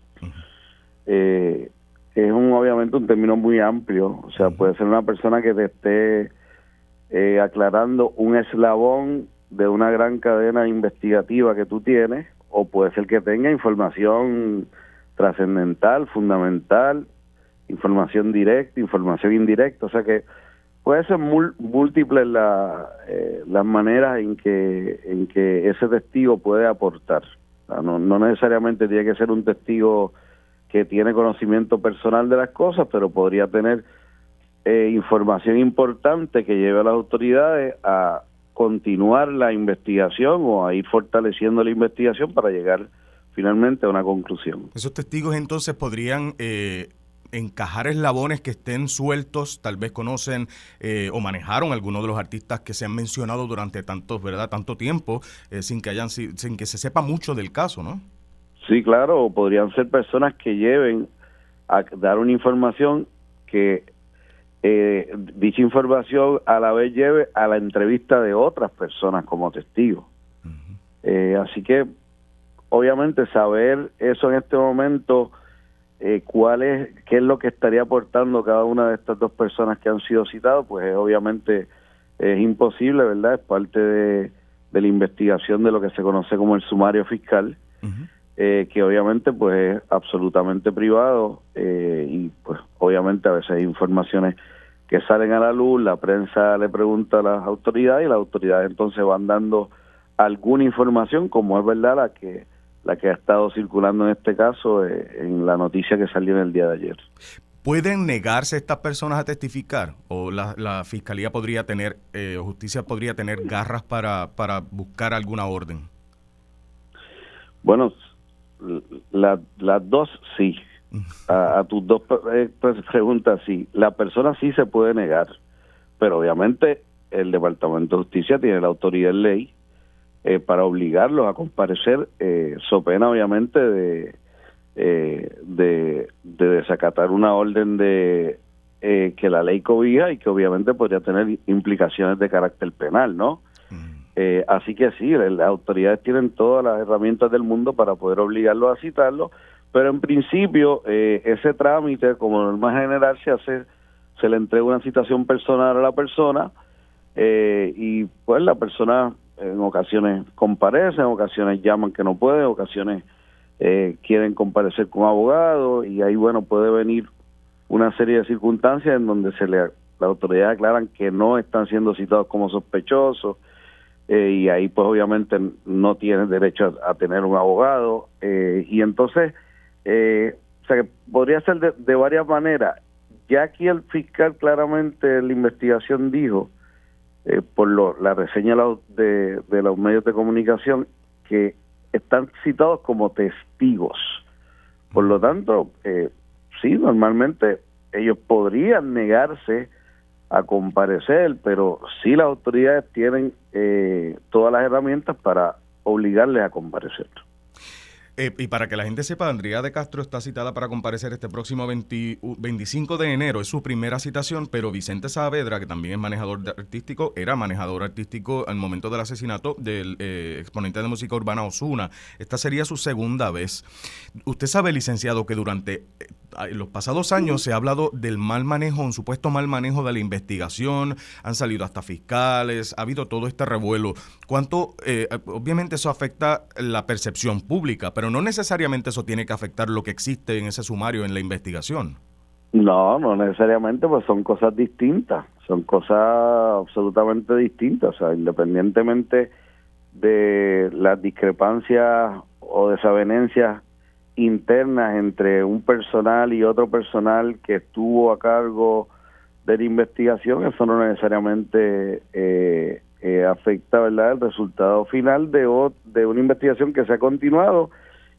Eh, es un obviamente un término muy amplio, o sea, puede ser una persona que te esté aclarando un eslabón de una gran cadena investigativa que tú tienes, o puede ser que tenga información trascendental, fundamental, información directa, información indirecta, o sea que puede ser múltiples la, eh, las maneras en que, en que ese testigo puede aportar. no, no necesariamente tiene que ser un testigo que tiene conocimiento personal de las cosas, pero podría tener eh, información importante que lleve a las autoridades a continuar la investigación o a ir fortaleciendo la investigación para llegar finalmente a una conclusión. Esos testigos entonces podrían eh, encajar eslabones que estén sueltos, tal vez conocen eh, o manejaron algunos de los artistas que se han mencionado durante tanto, ¿verdad? tanto tiempo, eh, sin que hayan sin que se sepa mucho del caso, ¿no? Sí, claro, podrían ser personas que lleven a dar una información que eh, dicha información a la vez lleve a la entrevista de otras personas como testigos. así que, obviamente, saber eso en este momento eh, cuál es, qué es lo que estaría aportando cada una de estas dos personas que han sido citadas, pues obviamente es imposible, ¿verdad? Es parte de, la investigación de lo que se conoce como el sumario fiscal, eh, que obviamente pues es absolutamente privado eh, y pues obviamente a veces hay informaciones que salen a la luz, la prensa le pregunta a las autoridades y las autoridades entonces van dando alguna información como es verdad la que la que ha estado circulando en este caso eh, en la noticia que salió en el día de ayer. ¿Pueden negarse estas personas a testificar? ¿O la, fiscalía podría tener, eh, o justicia podría tener garras para, para buscar alguna orden? Bueno, las dos sí. A, tus dos eh, pues, preguntas sí. La persona sí se puede negar, pero obviamente el Departamento de Justicia tiene la autoridad en ley eh, para obligarlos a comparecer, eh, so pena obviamente de, eh, de, de desacatar una orden de eh, que la ley cobija y que obviamente podría tener implicaciones de carácter penal, ¿no? Eh, así que sí, las autoridades tienen todas las herramientas del mundo para poder obligarlo a citarlo, pero en principio eh, ese trámite, como norma general, se hace, se le entrega una citación personal a la persona eh, y pues la persona en ocasiones comparece, en ocasiones llaman que no puede, en ocasiones quieren comparecer con abogado y ahí bueno puede venir una serie de circunstancias en donde se le las autoridades aclaran que no están siendo citados como sospechosos eh, y ahí pues obviamente no tienen derecho a, tener un abogado eh, y entonces eh, o sea que podría ser de, varias maneras. Ya aquí el fiscal claramente en la investigación dijo por lo, la reseña de, de los medios de comunicación que están citados como testigos por lo tanto sí normalmente ellos podrían negarse a comparecer, pero sí las autoridades tienen eh, todas las herramientas para obligarles a comparecer. Eh, y para que la gente sepa, Andrea de Castro está citada para comparecer este próximo 25 de enero. Es su primera citación, pero Vicente Saavedra, que también es manejador artístico, era manejador artístico al momento del asesinato del eh, exponente de música urbana Osuna. Esta sería su segunda vez. Usted sabe, licenciado, que durante eh, los pasados años se ha hablado del mal manejo, un supuesto mal manejo de la investigación, han salido hasta fiscales, ha habido todo este revuelo. ¿Cuánto, obviamente eso afecta la percepción pública, pero no necesariamente eso tiene que afectar lo que existe en ese sumario en la investigación. No, no necesariamente, pues son cosas distintas, son cosas absolutamente distintas, o sea, independientemente de las discrepancias o desavenencias internas entre un personal y otro personal que estuvo a cargo de la investigación, eso no necesariamente eh, eh, afecta ¿verdad? el resultado final de, de una investigación que se ha continuado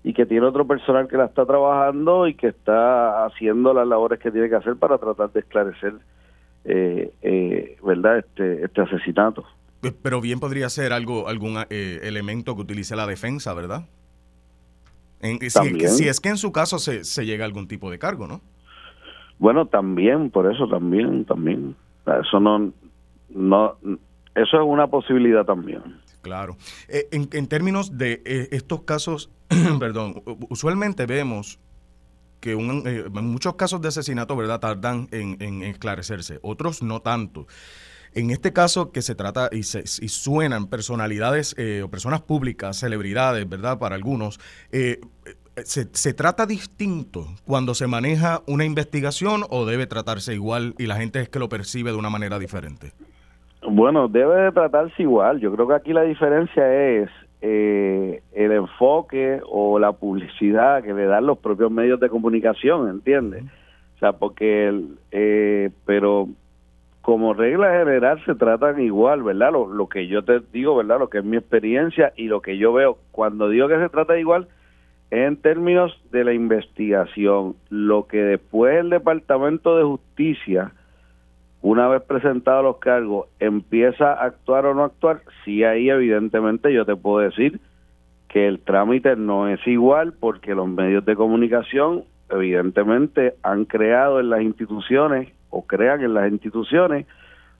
y que tiene otro personal que la está trabajando y que está haciendo las labores que tiene que hacer para tratar de esclarecer eh, eh, verdad este este asesinato. Eh, pero bien podría ser algo algún elemento que utilice la defensa verdad si, es que en su caso se, se llega a algún tipo de cargo no bueno también por eso también también eso no no eso es una posibilidad también Claro. en, en, términos de estos casos perdón, usualmente vemos que eh, en muchos casos de asesinato, ¿verdad?, tardan en, esclarecerse, otros no tanto. En este caso que se trata y, se, y suenan personalidades eh, o personas públicas, celebridades, ¿verdad?, para algunos, eh, se, ¿se trata distinto cuando se maneja una investigación o debe tratarse igual y la gente es que lo percibe de una manera diferente? Bueno, debe de tratarse igual. Yo creo que aquí la diferencia es eh, el enfoque o la publicidad que le dan los propios medios de comunicación, ¿entiendes? O sea, porque, eh, pero como regla general se tratan igual, ¿verdad? Lo, que yo te digo, ¿verdad? Lo que es mi experiencia y lo que yo veo, cuando digo que se trata igual, en términos de la investigación, lo que después el Departamento de Justicia una vez presentados los cargos, empieza a actuar o no actuar, sí ahí evidentemente yo te puedo decir que el trámite no es igual porque los medios de comunicación evidentemente han creado en las instituciones o crean en las instituciones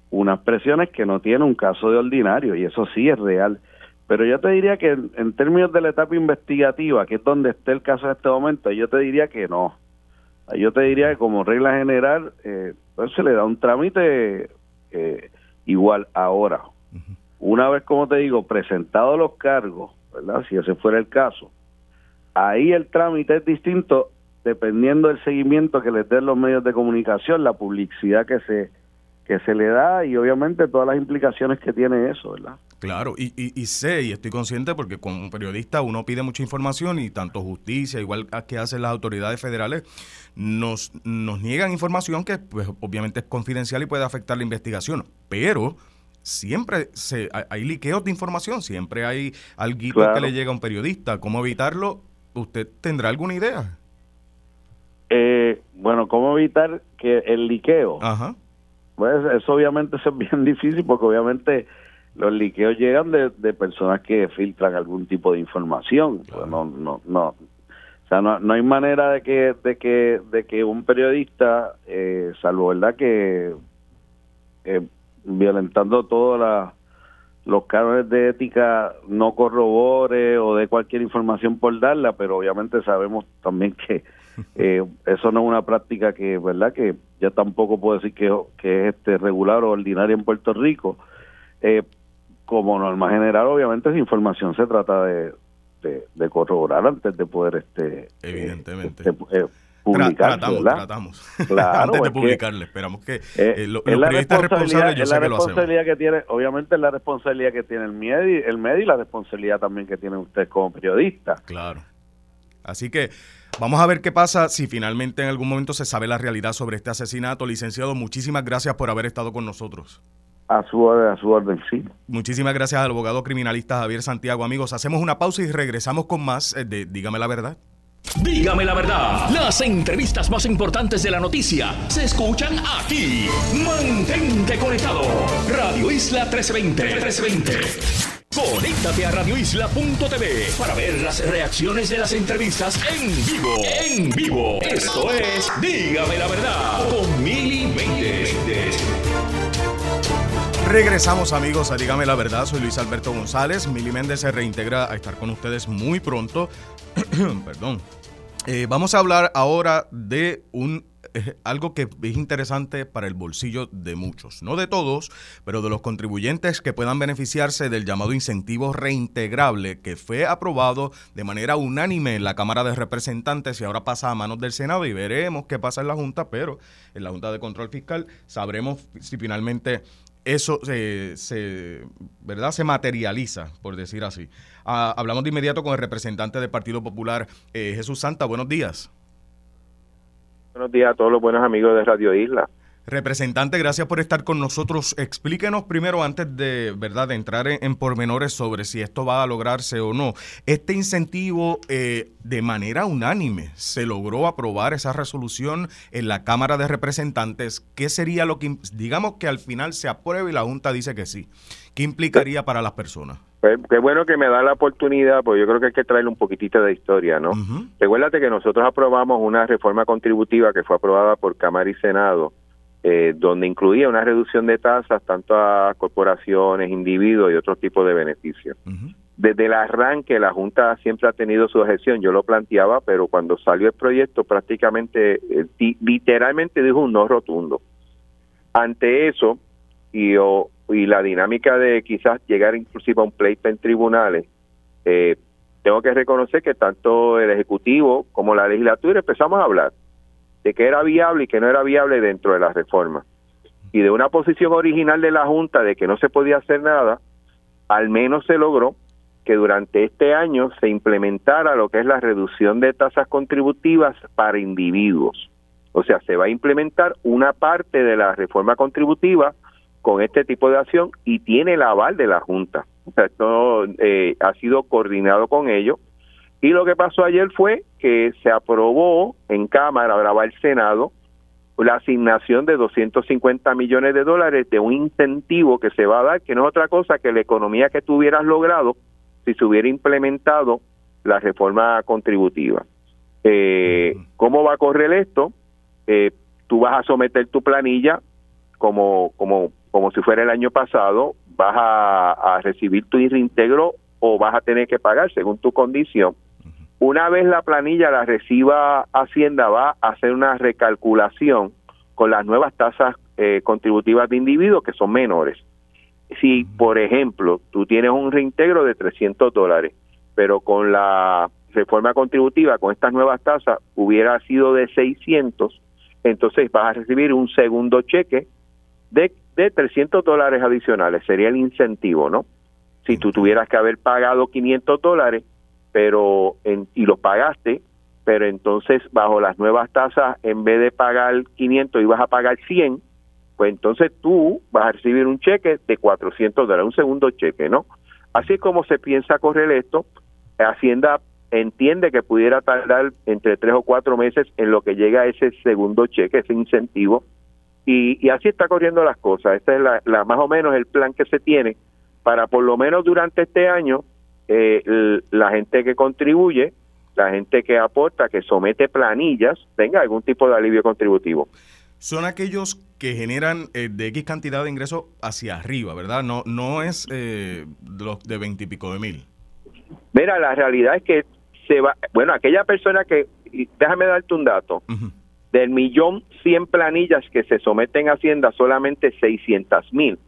unas presiones que no tienen un caso de ordinario y eso sí es real. Pero yo te diría que en, términos de la etapa investigativa, que es donde esté el caso en este momento, yo te diría que no. Yo te diría que como regla general, eh, pues se le da un trámite eh, igual ahora. Una vez, como te digo, presentados los cargos, ¿verdad? Si ese fuera el caso, ahí el trámite es distinto dependiendo del seguimiento que les den los medios de comunicación, la publicidad que se que se le da y obviamente todas las implicaciones que tiene eso, ¿verdad? Claro, y, y, sé y estoy consciente porque como periodista uno pide mucha información y tanto justicia, igual que hacen las autoridades federales, nos, nos niegan información que pues obviamente es confidencial y puede afectar la investigación, pero siempre se, hay liqueos de información, siempre hay algo que le llega a un periodista, cómo evitarlo ¿usted tendrá alguna idea? Eh, bueno, ¿cómo evitar que el liqueo? Ajá. Pues eso obviamente es bien difícil porque obviamente los liqueos llegan de, personas que filtran algún tipo de información. Pues no, no, no. O sea, no, no hay manera de que, de que, de que un periodista, eh, salvo verdad que eh, violentando todos los cánones de ética, no corrobore o de cualquier información por darla, pero obviamente sabemos también que eh, eso no es una práctica que, ¿verdad? Que ya tampoco puedo decir que, que es este regular o ordinaria en Puerto Rico. Eh, como norma general, obviamente esa información se trata de, de, corroborar antes de poder este evidentemente este, publicar tratamos, tratamos. antes de publicarle esperamos que eh, los periodistas responsables yo sé que lo responsabilidad que tiene obviamente la responsabilidad que tiene el medio el medio y la responsabilidad también que tiene usted como periodista claro así que Vamos a ver qué pasa si finalmente en algún momento se sabe la realidad sobre este asesinato. Licenciado, muchísimas gracias por haber estado con nosotros. A su orden, a su orden, sí. Muchísimas gracias al abogado criminalista Javier Santiago. Amigos, hacemos una pausa y regresamos con más eh, de Dígame la verdad. Dígame la verdad. Las entrevistas más importantes de la noticia se escuchan aquí. Mantente conectado. Radio Isla 1320. 1320. Conéctate a radioisla.tv para ver las reacciones de las entrevistas en vivo. En vivo. Esto es Dígame la verdad con Mili Regresamos amigos a Dígame la Verdad, soy Luis Alberto González, Mili Méndez se reintegra a estar con ustedes muy pronto. Perdón. Eh, vamos a hablar ahora de un eh, algo que es interesante para el bolsillo de muchos, no de todos, pero de los contribuyentes que puedan beneficiarse del llamado incentivo reintegrable que fue aprobado de manera unánime en la Cámara de Representantes y ahora pasa a manos del Senado y veremos qué pasa en la Junta, pero en la Junta de Control Fiscal sabremos si finalmente eso se, ¿verdad? se materializa, por decir así. Ah, hablamos de inmediato con el representante del Partido Popular, eh, Jesús Santa. Buenos días. Buenos días a todos los buenos amigos de Radio Isla. Representante, gracias por estar con nosotros. Explíquenos primero, antes de verdad de entrar en, pormenores sobre si esto va a lograrse o no. Este incentivo, eh, de manera unánime, se logró aprobar esa resolución en la Cámara de Representantes. ¿Qué sería lo que, digamos que al final se apruebe y la Junta dice que sí? ¿Qué implicaría para las personas? Pues, qué bueno que me da la oportunidad, porque yo creo que hay que traerle un poquitito de historia, ¿no? Recuérdate que nosotros aprobamos una reforma contributiva que fue aprobada por Cámara y Senado eh, donde incluía una reducción de tasas tanto a corporaciones, individuos y otros tipos de beneficios. Desde el arranque la Junta siempre ha tenido su objeción, yo lo planteaba, pero cuando salió el proyecto prácticamente, eh, literalmente dijo un no rotundo. Ante eso, y, y la dinámica de quizás llegar inclusive a un pleito en tribunales, eh, tengo que reconocer que tanto el Ejecutivo como la legislatura empezamos a hablar de que era viable y que no era viable dentro de la reforma. Y de una posición original de la Junta de que no se podía hacer nada, al menos se logró que durante este año se implementara lo que es la reducción de tasas contributivas para individuos. O sea, se va a implementar una parte de la reforma contributiva con este tipo de acción y tiene el aval de la Junta. O sea, esto eh, ha sido coordinado con ellos y lo que pasó ayer fue que se aprobó en Cámara, ahora va el Senado, la asignación de 250 millones de dólares de un incentivo que se va a dar, que no es otra cosa que la economía que tú hubieras logrado si se hubiera implementado la reforma contributiva. Eh, ¿Cómo va a correr esto? Eh, tú vas a someter tu planilla como, como, como si fuera el año pasado, vas a, a recibir tu reintegro o vas a tener que pagar según tu condición una vez la planilla la reciba Hacienda, va a hacer una recalculación con las nuevas tasas eh, contributivas de individuos que son menores. Si, por ejemplo, tú tienes un reintegro de 300 dólares, pero con la reforma contributiva, con estas nuevas tasas, hubiera sido de 600, entonces vas a recibir un segundo cheque de, de 300 dólares adicionales. Sería el incentivo, ¿no? Si tú tuvieras que haber pagado 500 dólares, pero en, y lo pagaste, pero entonces bajo las nuevas tasas, en vez de pagar 500 ibas a pagar 100, pues entonces tú vas a recibir un cheque de 400 dólares, un segundo cheque, ¿no? Así es como se piensa correr esto. Hacienda entiende que pudiera tardar entre tres o cuatro meses en lo que llega ese segundo cheque, ese incentivo, y, así está corriendo las cosas. Este es la, más o menos el plan que se tiene para por lo menos durante este año eh, la gente que contribuye, la gente que aporta, que somete planillas, tenga algún tipo de alivio contributivo. Son aquellos que generan eh, de X cantidad de ingresos hacia arriba, ¿verdad? No, no es eh, los de veintipico de mil. Mira, la realidad es que se va, bueno, aquella persona que, déjame darte un dato, del millón cien planillas que se someten a Hacienda, solamente seiscientas mil,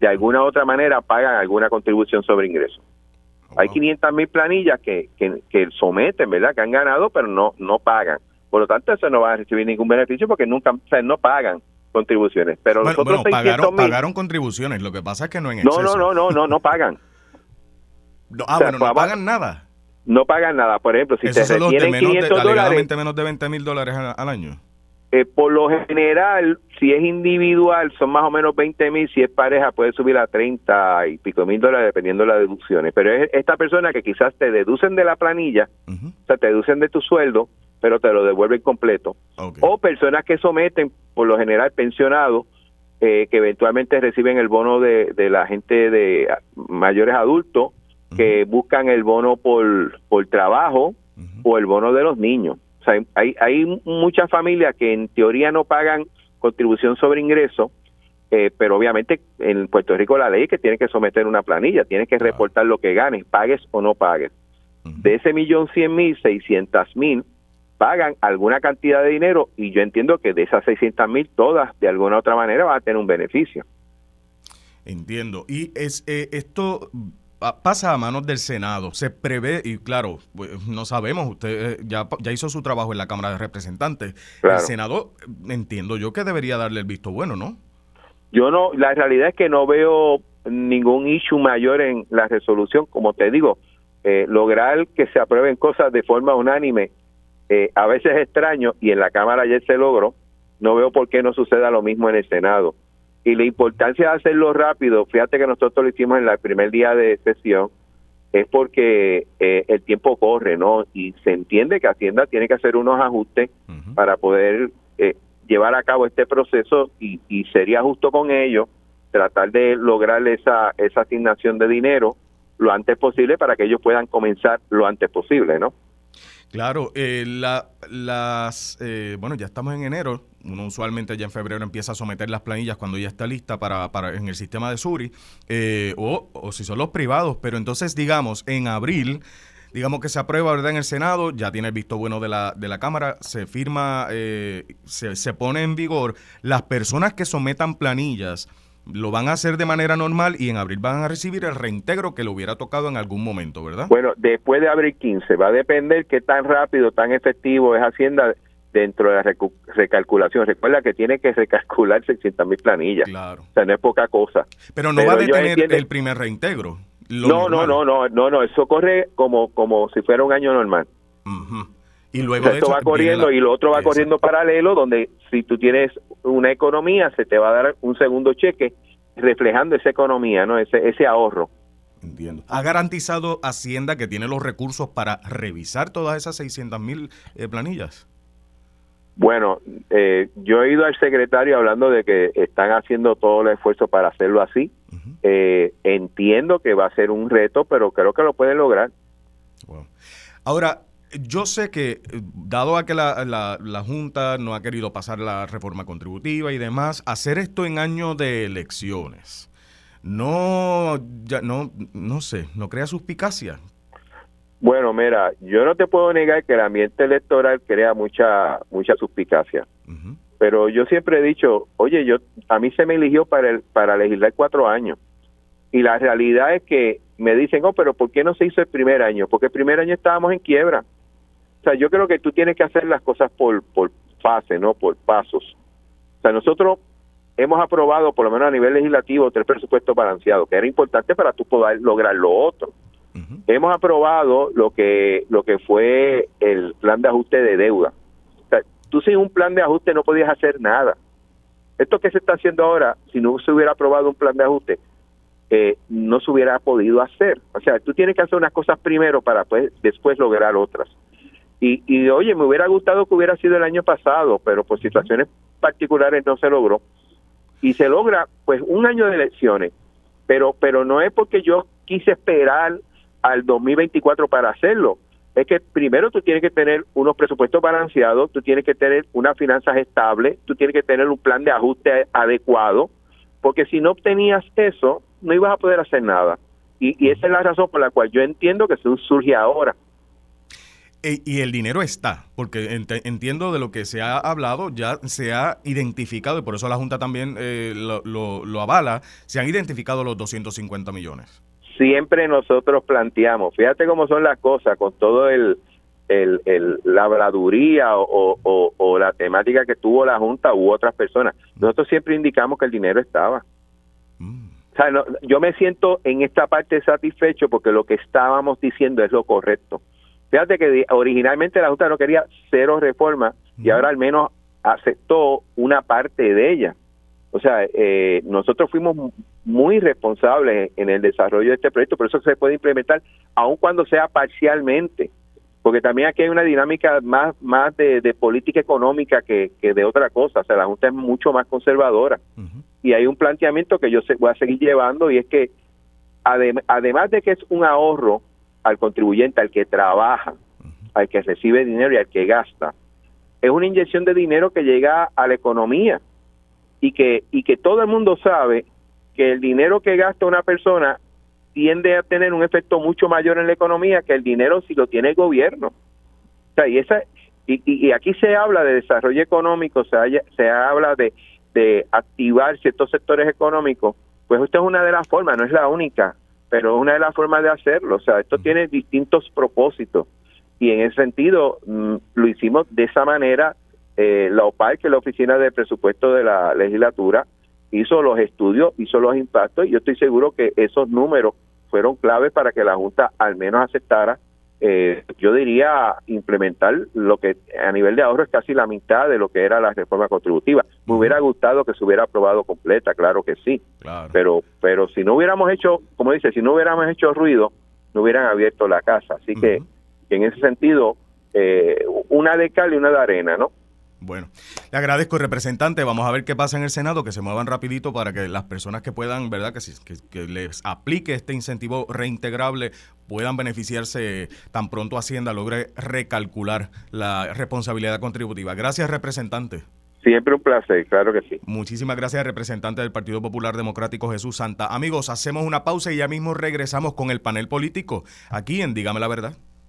de alguna u otra manera pagan alguna contribución sobre ingresos. Hay 500 mil planillas que, que, someten, ¿verdad? Que han ganado, pero no, no pagan. Por lo tanto, eso no va a recibir ningún beneficio porque nunca, o no pagan contribuciones. Pero los otros pagaron, pagaron contribuciones. Lo que pasa es que no en exceso. No, no, no, no, no, pagan. ah, bueno, no pagan nada. No pagan nada. Por ejemplo, si te retienen de, 500 dólares... menos de 20 mil dólares al año. Eh, por lo general, si es individual, son más o menos 20 mil. Si es pareja, puede subir a 30 y pico mil dólares dependiendo de las deducciones. Pero es esta persona que quizás te deducen de la planilla, o sea, te deducen de tu sueldo, pero te lo devuelven completo. O personas que someten, por lo general, pensionados, eh, que eventualmente reciben el bono de, de la gente de mayores adultos, que buscan el bono por, por trabajo o el bono de los niños. Sea, hay, hay muchas familias que en teoría no pagan contribución sobre ingreso, eh, pero obviamente en Puerto Rico la ley es que tiene que someter una planilla, tiene que reportar lo que ganes, pagues o no pagues. De ese millón cien mil, seiscientas mil pagan alguna cantidad de dinero y yo entiendo que de esas 600 mil todas de alguna otra manera van a tener un beneficio. Entiendo. Y es eh, esto pasa a manos del Senado. Se prevé, y claro, pues, no sabemos, usted eh, ya, ya hizo su trabajo en la Cámara de Representantes. El Senado, entiendo yo que debería darle el visto bueno, ¿no? Yo no, la realidad es que no veo ningún issue mayor en la resolución. Como te digo, eh, lograr que se aprueben cosas de forma unánime eh, a veces es extraño y en la Cámara ayer se logró, no veo por qué no suceda lo mismo en el Senado. Y la importancia de hacerlo rápido, fíjate que nosotros lo hicimos en el primer día de sesión, es porque eh, el tiempo corre, ¿no? Y se entiende que Hacienda tiene que hacer unos ajustes para poder eh, llevar a cabo este proceso y, y sería justo con ellos tratar de lograr esa, esa asignación de dinero lo antes posible para que ellos puedan comenzar lo antes posible, ¿no? Claro, eh, la, las, eh, bueno, ya estamos en enero, uno usualmente ya en febrero empieza a someter las planillas cuando ya está lista para, para en el sistema de Suri, eh, o, o si son los privados, pero entonces digamos, en abril digamos que se aprueba ¿verdad? en el Senado, ya tiene el visto bueno de la, de la Cámara, se firma, se, se, pone en vigor, las personas que sometan planillas lo van a hacer de manera normal y en abril van a recibir el reintegro que le hubiera tocado en algún momento, ¿verdad? Bueno, después de abril 15 va a depender qué tan rápido, tan efectivo es Hacienda dentro de la recalculación. Recuerda que tiene que recalcular 600 mil planillas. Claro. O sea, no es poca cosa. Pero no va a detener el primer reintegro. No, no, no, no, no, no, eso corre como, como si fuera un año normal. Y luego esto va corriendo y lo otro va corriendo paralelo, donde si tú tienes una economía, se te va a dar un segundo cheque reflejando esa economía, ¿no? Ese, ese ahorro. Entiendo. ¿Ha garantizado Hacienda que tiene los recursos para revisar todas esas 600 mil eh, planillas? Bueno, eh, yo he ido al secretario hablando de que están haciendo todo el esfuerzo para hacerlo así. Eh, entiendo que va a ser un reto, pero creo que lo pueden lograr. Ahora, yo sé que, eh, dado a que la, la, Junta no ha querido pasar la reforma contributiva y demás, hacer esto en año de elecciones, no, ya, no, no sé, no crea suspicacia. Bueno, mira, yo no te puedo negar que el ambiente electoral crea mucha, mucha suspicacia. Pero yo siempre he dicho, oye, yo a mí se me eligió para el, para legislar cuatro años. Y la realidad es que me dicen, oh, pero ¿por qué no se hizo el primer año? Porque el primer año estábamos en quiebra sea, yo creo que tú tienes que hacer las cosas por, por fase, ¿no? Por pasos. O sea, nosotros hemos aprobado, por lo menos a nivel legislativo, tres presupuestos balanceados, que era importante para tú poder lograr lo otro. Hemos aprobado lo que lo que fue el plan de ajuste de deuda. O sea, tú sin un plan de ajuste no podías hacer nada. Esto que se está haciendo ahora, si no se hubiera aprobado un plan de ajuste, eh, no se hubiera podido hacer. O sea, tú tienes que hacer unas cosas primero para pues, después lograr otras. Y, y oye, me hubiera gustado que hubiera sido el año pasado, pero por situaciones particulares no se logró. Y se logra pues un año de elecciones, pero, pero no es porque yo quise esperar al 2024 para hacerlo. Es que primero tú tienes que tener unos presupuestos balanceados, tú tienes que tener unas finanzas estables, tú tienes que tener un plan de ajuste adecuado, porque si no obtenías eso, no ibas a poder hacer nada. Y, y esa es la razón por la cual yo entiendo que surge ahora. E, y el dinero está, porque entiendo de lo que se ha hablado, ya se ha identificado, y por eso la Junta también eh, lo, lo, avala, se han identificado los 250 millones. Siempre nosotros planteamos, fíjate cómo son las cosas, con todo el, el, la habladuría o, o, o, la temática que tuvo la Junta u otras personas. Nosotros siempre indicamos que el dinero estaba. Mm. O sea, yo me siento en esta parte satisfecho porque lo que estábamos diciendo es lo correcto. Fíjate que originalmente la Junta no quería cero reformas y ahora al menos aceptó una parte de ella. O sea, eh, nosotros fuimos muy responsables en el desarrollo de este proyecto, por eso se puede implementar, aun cuando sea parcialmente, porque también aquí hay una dinámica más, más de, política económica que, de otra cosa. O sea, la Junta es mucho más conservadora. Y hay un planteamiento que yo se, voy a seguir llevando y es que además de que es un ahorro al contribuyente, al que trabaja, al que recibe dinero y al que gasta. Es una inyección de dinero que llega a la economía y que, y que todo el mundo sabe que el dinero que gasta una persona tiende a tener un efecto mucho mayor en la economía que el dinero si lo tiene el gobierno. O sea, y, esa, y, y, aquí se habla de desarrollo económico, se, se habla de, de activar ciertos sectores económicos, pues esta es una de las formas, no es la única pero es una de las formas de hacerlo. O sea, esto tiene distintos propósitos y en ese sentido mm, lo hicimos de esa manera. Eh, la OPAL, que es la Oficina de Presupuesto de la Legislatura, hizo los estudios, hizo los impactos y yo estoy seguro que esos números fueron claves para que la Junta al menos aceptara eh, yo diría implementar lo que a nivel de ahorro es casi la mitad de lo que era la reforma contributiva. Me hubiera gustado que se hubiera aprobado completa, claro que sí, pero pero si no hubiéramos hecho, como dice, si no hubiéramos hecho ruido, no hubieran abierto la casa. Así que en ese sentido, eh, una de cal y una de arena, ¿no? Bueno, le agradezco, representante. Vamos a ver qué pasa en el Senado, que se muevan rapidito para que las personas que puedan, ¿verdad? Que, que, les aplique este incentivo reintegrable puedan beneficiarse tan pronto Hacienda logre recalcular la responsabilidad contributiva. Gracias, representante. Siempre un placer, claro que sí. Muchísimas gracias, representante del Partido Popular Democrático Jesús Santa. Amigos, hacemos una pausa y ya mismo regresamos con el panel político aquí en Dígame la Verdad.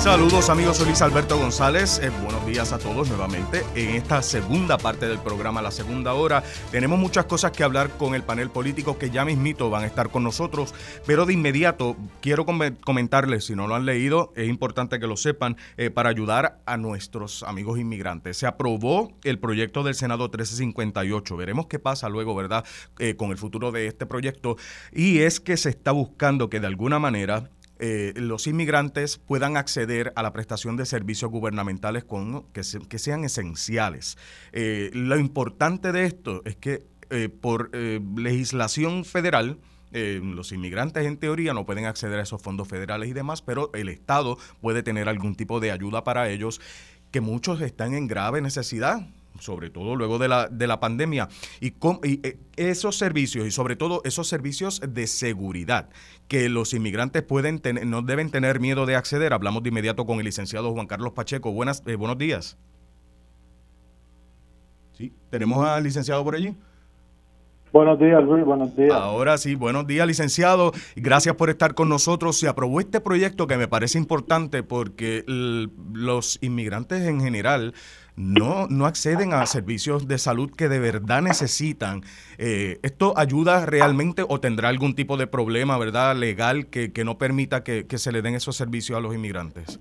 Saludos amigos, soy Luis Alberto González. Eh, buenos días a todos nuevamente. En esta segunda parte del programa, la segunda hora, tenemos muchas cosas que hablar con el panel político que ya mismito van a estar con nosotros, pero de inmediato quiero comentarles, si no lo han leído, es importante que lo sepan, eh, para ayudar a nuestros amigos inmigrantes. Se aprobó el proyecto del Senado 1358. Veremos qué pasa luego, ¿verdad?, eh, con el futuro de este proyecto. Y es que se está buscando que de alguna manera eh, los inmigrantes puedan acceder a la prestación de servicios gubernamentales con, que, sean esenciales. Eh, lo importante de esto es que eh, por legislación federal, los inmigrantes en teoría no pueden acceder a esos fondos federales y demás, pero el Estado puede tener algún tipo de ayuda para ellos, que muchos están en grave necesidad sobre todo luego de la, de la pandemia, y, eh, esos servicios, y sobre todo esos servicios de seguridad que los inmigrantes pueden tener, no deben tener miedo de acceder. Hablamos de inmediato con el licenciado Juan Carlos Pacheco. Buenas, eh, buenos días. Sí, tenemos al licenciado por allí. Buenos días, Luis, buenos días. Ahora sí, buenos días, licenciado. Gracias por estar con nosotros. Se aprobó este proyecto que me parece importante porque los inmigrantes en general no, no acceden a servicios de salud que de verdad necesitan. Eh, ¿Esto ayuda realmente o tendrá algún tipo de problema, verdad, legal que, no permita que, se le den esos servicios a los inmigrantes?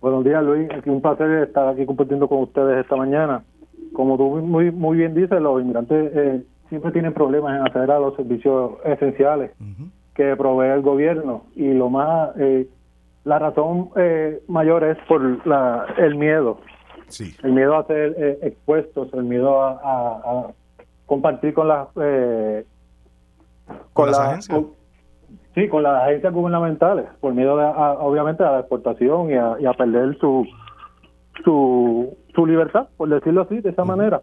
Buenos días, Luis. Aquí un placer estar aquí compartiendo con ustedes esta mañana. como tú muy, muy bien dices, los inmigrantes eh, siempre tienen problemas en acceder a los servicios esenciales que provee el gobierno y lo más eh, la razón eh, mayor es por la, el miedo sí. el miedo a ser eh, expuestos el miedo a, compartir con las con, las agencias sí con las agencias gubernamentales por miedo obviamente a la exportación y a, perder su su su libertad por decirlo así de esa manera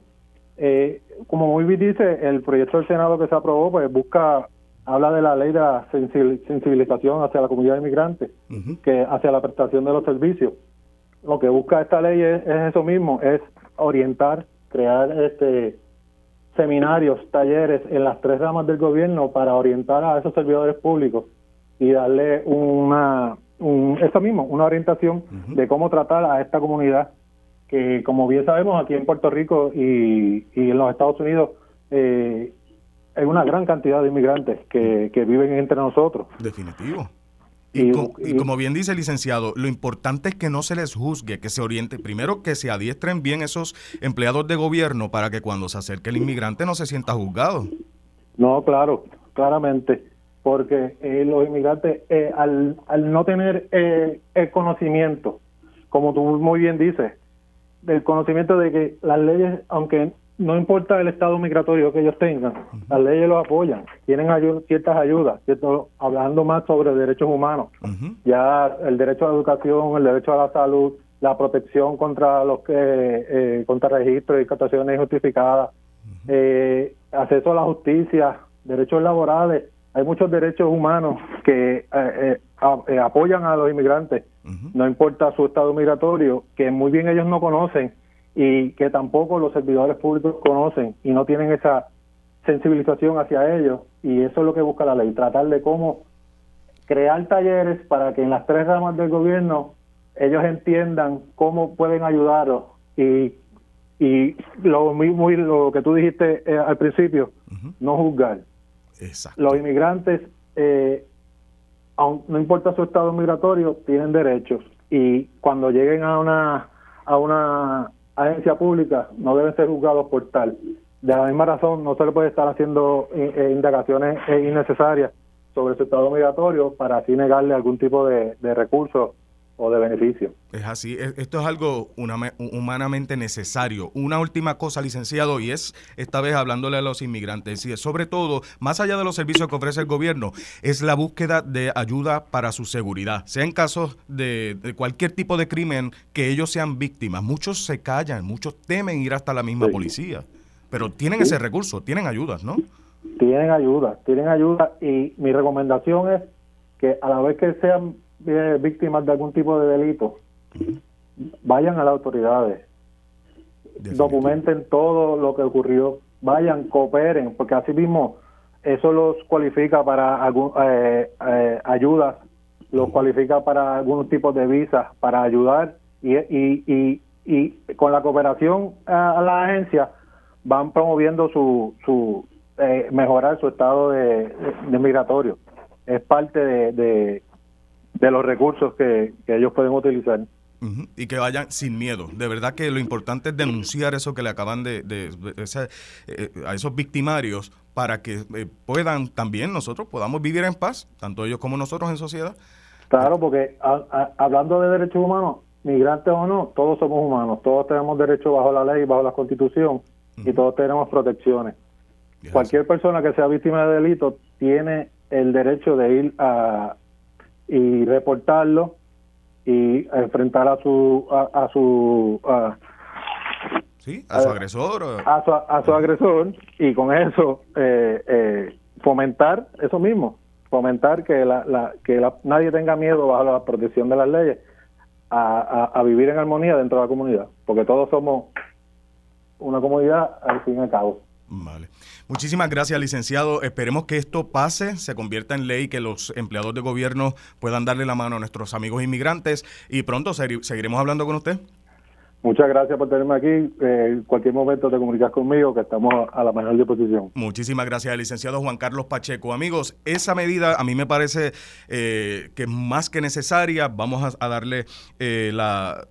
eh, como muy bien dice, el proyecto del Senado que se aprobó, pues busca, habla de la ley de la sensibilización hacia la comunidad inmigrante, que hacia la prestación de los servicios. Lo que busca esta ley es, eso mismo, es orientar, crear este seminarios, talleres en las tres ramas del gobierno para orientar a esos servidores públicos y darle una, un, eso mismo, una orientación de cómo tratar a esta comunidad que como bien sabemos aquí en Puerto Rico y, en los Estados Unidos eh, hay una gran cantidad de inmigrantes que, viven entre nosotros. Definitivo. Y, como bien dice el licenciado, lo importante es que no se les juzgue, que se oriente, primero que se adiestren bien esos empleados de gobierno para que cuando se acerque el inmigrante no se sienta juzgado. No, claro, claramente, porque eh, los inmigrantes eh, al, al no tener el conocimiento, como tú muy bien dices, del conocimiento de que las leyes, aunque no importa el estado migratorio que ellos tengan, las leyes los apoyan, tienen ciertas ayudas, ¿cierto? hablando más sobre derechos humanos, ya el derecho a la educación, el derecho a la salud, la protección contra los que eh, contra registros y captaciones injustificadas, eh, acceso a la justicia, derechos laborales, hay muchos derechos humanos que eh, apoyan a los inmigrantes. No importa su estado migratorio, que muy bien ellos no conocen y que tampoco los servidores públicos conocen y no tienen esa sensibilización hacia ellos y eso es lo que busca la ley, tratar de cómo crear talleres para que en las tres ramas del gobierno ellos entiendan cómo pueden ayudarlos y, y lo, muy, lo que tú dijiste eh, al principio, no juzgar. Los inmigrantes eh, no importa su estado migratorio, tienen derechos y cuando lleguen a una a una agencia pública no deben ser juzgados por tal. De la misma razón, no se le puede estar haciendo eh, eh, indagaciones eh, innecesarias sobre su estado migratorio para así negarle algún tipo de, de recurso o de beneficio. Es así, esto es algo humanamente necesario. Una última cosa, licenciado, y es esta vez hablándole a los inmigrantes, y es sobre todo, más allá de los servicios que ofrece el gobierno, es la búsqueda de ayuda para su seguridad, sea en casos de, cualquier tipo de crimen que ellos sean víctimas. Muchos se callan, muchos temen ir hasta la misma policía, pero tienen ese recurso, tienen ayudas, ¿no? Tienen ayuda, tienen ayuda, y mi recomendación es que a la vez que sean víctimas de algún tipo de delito, vayan a las autoridades, documenten todo lo que ocurrió, vayan, cooperen, porque así mismo eso los cualifica para algún, eh, eh, ayudas, los cualifica para algún tipo de visas, para ayudar y, y, y, con la cooperación a, la agencia van promoviendo su, su eh, mejorar su estado de, migratorio. Es parte de, de los recursos que, ellos pueden utilizar. Y que vayan sin miedo. De verdad que lo importante es denunciar eso que le acaban de, eh, a esos victimarios para que eh, puedan también nosotros podamos vivir en paz, tanto ellos como nosotros en sociedad. Claro, porque hablando de derechos humanos, migrantes o no, todos somos humanos, todos tenemos derechos bajo la ley, bajo la constitución y todos tenemos protecciones. Cualquier persona que sea víctima de delito tiene el derecho de ir a, y reportarlo y enfrentar a su a, su a, sí a su agresor a su, a su agresor y con eso eh, eh, fomentar eso mismo fomentar que la, la que nadie tenga miedo bajo la protección de las leyes a, a, vivir en armonía dentro de la comunidad porque todos somos una comunidad al fin y al cabo. Vale Muchísimas gracias, licenciado. Esperemos que esto pase, se convierta en ley, que los empleados de gobierno puedan darle la mano a nuestros amigos inmigrantes y pronto seguiremos hablando con usted. Muchas gracias por tenerme aquí. en eh, cualquier momento te comunicas conmigo, que estamos a la mejor disposición. Muchísimas gracias, licenciado Juan Carlos Pacheco. Amigos, esa medida a mí me parece eh, que es más que necesaria. Vamos a, darle eh, la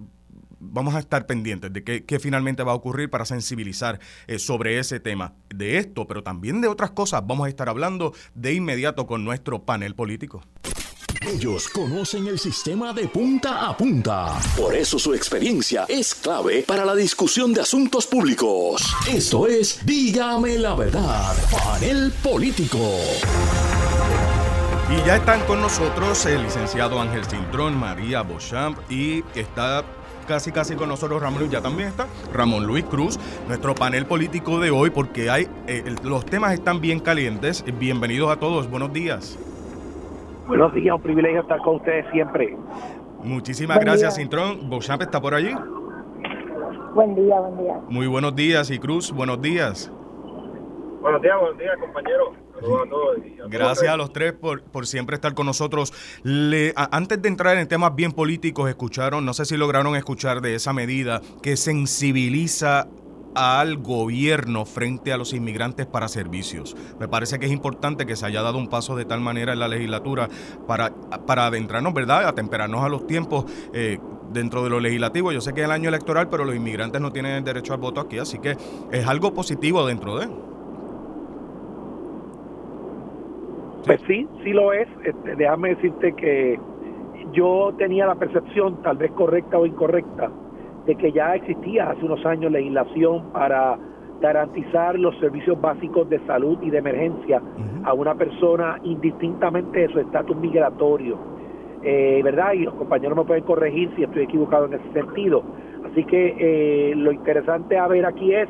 vamos a estar pendientes de qué, finalmente va a ocurrir para sensibilizar eh, sobre ese tema de esto, pero también de otras cosas. Vamos a estar hablando de inmediato con nuestro panel político. Ellos conocen el sistema de punta a punta. Por eso su experiencia es clave para la discusión de asuntos públicos. Esto es Dígame la verdad, panel político. Y ya están con nosotros el licenciado Ángel Cintrón, María Beauchamp y está casi casi con nosotros Ramón Luis, ya también está Ramón Luis Cruz, nuestro panel político de hoy, porque hay eh, los temas están bien calientes. Bienvenidos a todos, buenos días. Buenos días, un privilegio estar con ustedes siempre. Muchísimas gracias, Cintrón. Está por allí. Buen día, buen día. Muy buenos días, y Cruz, buenos días. Buenos días, buenos días, compañeros. Gracias a los tres por, por siempre estar con nosotros. Le, antes de entrar en temas bien políticos, escucharon, no sé si lograron escuchar de esa medida que sensibiliza al gobierno frente a los inmigrantes para servicios. Me parece que es importante que se haya dado un paso de tal manera en la legislatura para, para adentrarnos, ¿verdad?, atemperarnos a los tiempos eh, dentro de lo legislativo. Yo sé que es el año electoral, pero los inmigrantes no tienen el derecho al voto aquí, así que es algo positivo dentro de... Pues sí, sí lo es. Este, déjame decirte que yo tenía la percepción, tal vez correcta o incorrecta, de que ya existía hace unos años legislación para garantizar los servicios básicos de salud y de emergencia a una persona indistintamente de su estatus migratorio. Eh, ¿Verdad? Y los compañeros me pueden corregir si estoy equivocado en ese sentido. Así que eh, lo interesante a ver aquí es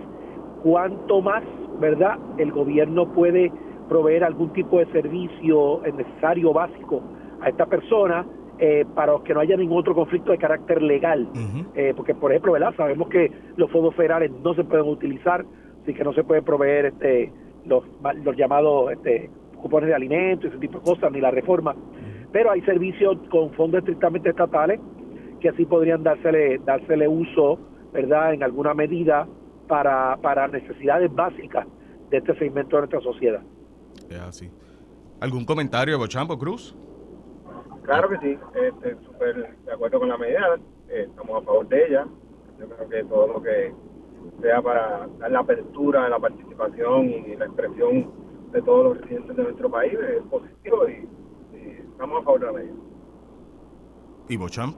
cuánto más, ¿verdad? El gobierno puede proveer algún tipo de servicio necesario básico a esta persona eh, para que no haya ningún otro conflicto de carácter legal. Eh, porque, por ejemplo, ¿verdad? sabemos que los fondos federales no se pueden utilizar, así que no se puede proveer este los, los llamados este, cupones de alimentos, ese tipo de cosas, ni la reforma. Pero hay servicios con fondos estrictamente estatales que así podrían dársele, dársele uso, ¿verdad?, en alguna medida para, para necesidades básicas de este segmento de nuestra sociedad. Es así. ¿Algún comentario, Bochampo Cruz? Claro que sí, este, súper de acuerdo con la medida, eh, estamos a favor de ella. Yo creo que todo lo que sea para dar la apertura, la participación y la expresión de todos los residentes de nuestro país es positivo y, estamos a favor de la medida. ¿Y Bocham?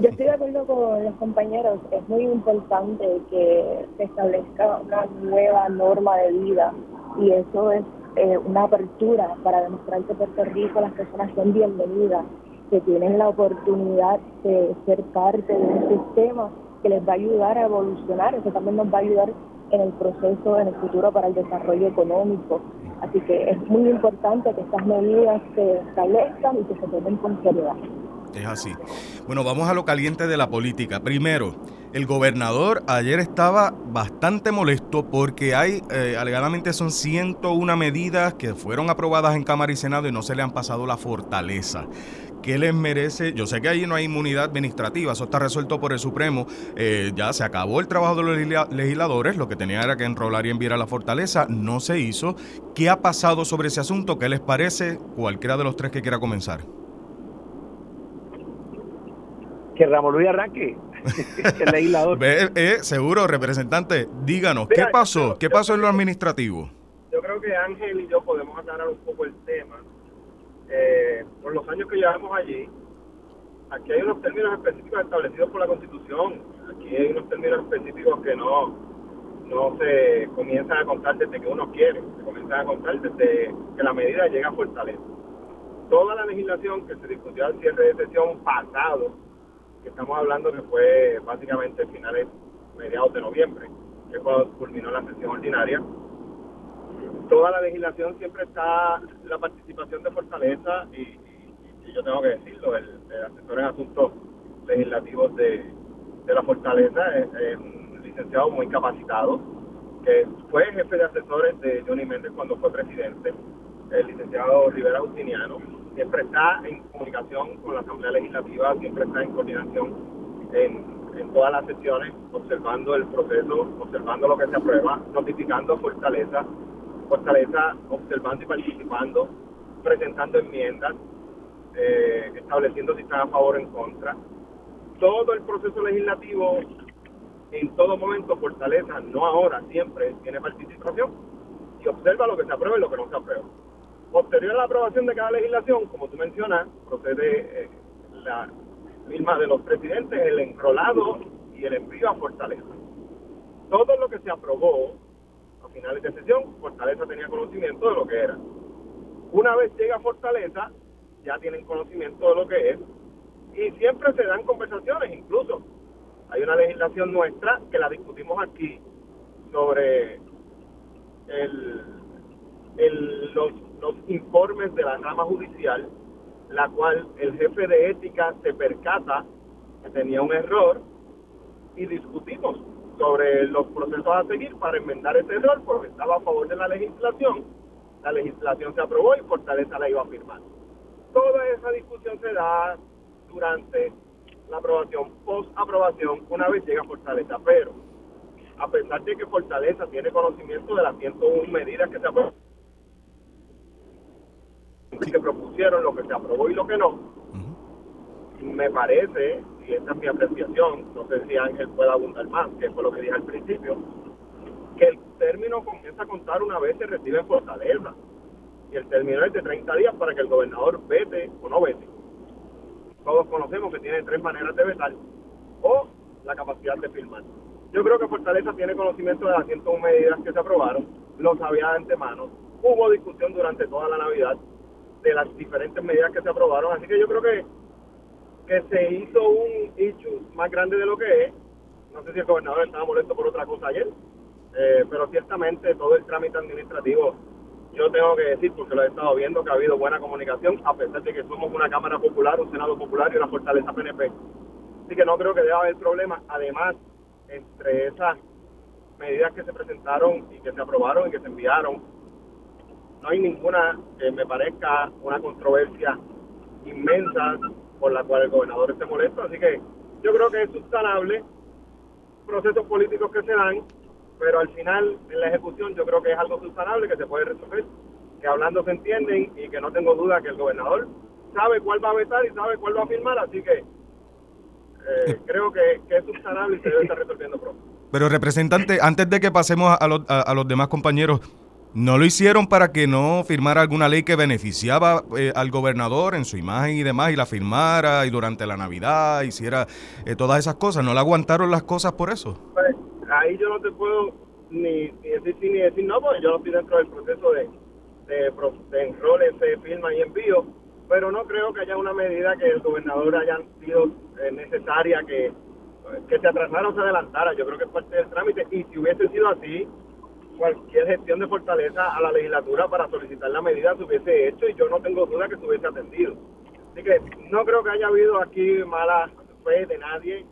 Yo estoy de acuerdo con los compañeros, es muy importante que se establezca una nueva norma de vida y eso es eh, una apertura para demostrar que Puerto Rico las personas son bienvenidas, que tienen la oportunidad de ser parte de un sistema que les va a ayudar a evolucionar, eso también nos va a ayudar en el proceso, en el futuro para el desarrollo económico. Así que es muy importante que estas medidas se establezcan y que se tomen con seriedad. Es así. Bueno, vamos a lo caliente de la política. Primero, el gobernador ayer estaba bastante molesto porque hay, eh, alegadamente son 101 medidas que fueron aprobadas en Cámara y Senado y no se le han pasado la fortaleza. ¿Qué les merece? Yo sé que ahí no hay inmunidad administrativa, eso está resuelto por el Supremo. Eh, ya se acabó el trabajo de los legisladores, lo que tenía era que enrolar y enviar a la fortaleza, no se hizo. ¿Qué ha pasado sobre ese asunto? ¿Qué les parece? Cualquiera de los tres que quiera comenzar. Que Ramón Luis arranque. el legislador. Eh, seguro, representante, díganos, ¿qué pasó? ¿Qué pasó en lo administrativo? Yo creo que Ángel y yo podemos aclarar un poco el tema. Eh, por los años que llevamos allí, aquí hay unos términos específicos establecidos por la Constitución. Aquí hay unos términos específicos que no, no se comienzan a contar desde que uno quiere, se comienzan a contar desde que la medida llega a Fortaleza. Toda la legislación que se discutió al cierre de sesión pasado que estamos hablando que fue básicamente finales, mediados de noviembre, que cuando culminó la sesión ordinaria. Toda la legislación siempre está la participación de Fortaleza y, yo tengo que decirlo, el, asesor en asuntos legislativos de, la Fortaleza es, un licenciado muy capacitado, que fue jefe de asesores de Johnny Méndez cuando fue presidente, el licenciado Rivera Justiniano, siempre está en comunicación con la Asamblea Legislativa, siempre está en coordinación en, todas las sesiones, observando el proceso, observando lo que se aprueba, notificando Fortaleza, Fortaleza observando y participando, presentando enmiendas, eh, estableciendo si están a favor o en contra. todo el proceso legislativo, en todo momento, Fortaleza, no ahora, siempre, tiene participación y observa lo que se aprueba y lo que no se aprueba. Posterior a la aprobación de cada legislación, como tú mencionas, procede eh, la firma de los presidentes, el enrolado y el envío a Fortaleza. Todo lo que se aprobó a finales de sesión, Fortaleza tenía conocimiento de lo que era. Una vez llega a Fortaleza, ya tienen conocimiento de lo que es y siempre se dan conversaciones, incluso hay una legislación nuestra que la discutimos aquí sobre el, el, los, los informes de la rama judicial, la cual el jefe de ética se percata que tenía un error y discutimos sobre los procesos a seguir para enmendar ese error porque estaba a favor de la legislación. La legislación se aprobó y Fortaleza la iba a firmar. Toda esa discusión se da durante la aprobación, post aprobación, una vez llega Fortaleza, pero a pesar de que Fortaleza tiene conocimiento de las 101 medidas que se aprobaron, que propusieron, lo que se aprobó y lo que no, me parece, y esta es mi apreciación, no sé si Ángel pueda abundar más, que fue lo que dije al principio, que el término comienza a contar una vez se recibe en Fortaleza. Y el término es de 30 días para que el gobernador vete o no vete. Todos conocemos que tiene tres maneras de vetar o la capacidad de firmar. Yo creo que Fortaleza tiene conocimiento de las 101 medidas que se aprobaron, lo sabía de antemano, hubo discusión durante toda la Navidad de las diferentes medidas que se aprobaron, así que yo creo que que se hizo un issue más grande de lo que es. No sé si el gobernador estaba molesto por otra cosa ayer, eh, pero ciertamente todo el trámite administrativo, yo tengo que decir, porque lo he estado viendo, que ha habido buena comunicación, a pesar de que somos una Cámara Popular, un Senado Popular y una fortaleza PNP. Así que no creo que deba haber problemas. Además, entre esas medidas que se presentaron y que se aprobaron y que se enviaron, no hay ninguna que me parezca una controversia inmensa por la cual el gobernador esté molesto. Así que yo creo que es sustanable procesos políticos que se dan, pero al final en la ejecución yo creo que es algo sustanable que se puede resolver, que hablando se entienden y que no tengo duda que el gobernador sabe cuál va a vetar y sabe cuál va a firmar, así que eh, creo que, es sustanable y se debe estar resolviendo pronto. Pero representante, antes de que pasemos a los, a los demás compañeros, no lo hicieron para que no firmara alguna ley que beneficiaba eh, al gobernador en su imagen y demás y la firmara y durante la Navidad hiciera eh, todas esas cosas. ¿No le aguantaron las cosas por eso? Pues, ahí yo no te puedo ni, decir sí ni decir no, porque yo no estoy dentro del proceso de, de, de enroles, firma y envío, pero no creo que haya una medida que el gobernador haya sido eh, necesaria que, que se atrasara o se adelantara. Yo creo que es parte del trámite y si hubiese sido así, cualquier gestión de fortaleza a la legislatura para solicitar la medida se hubiese hecho y yo no tengo duda que se hubiese atendido. Así que no creo que haya habido aquí mala fe de nadie.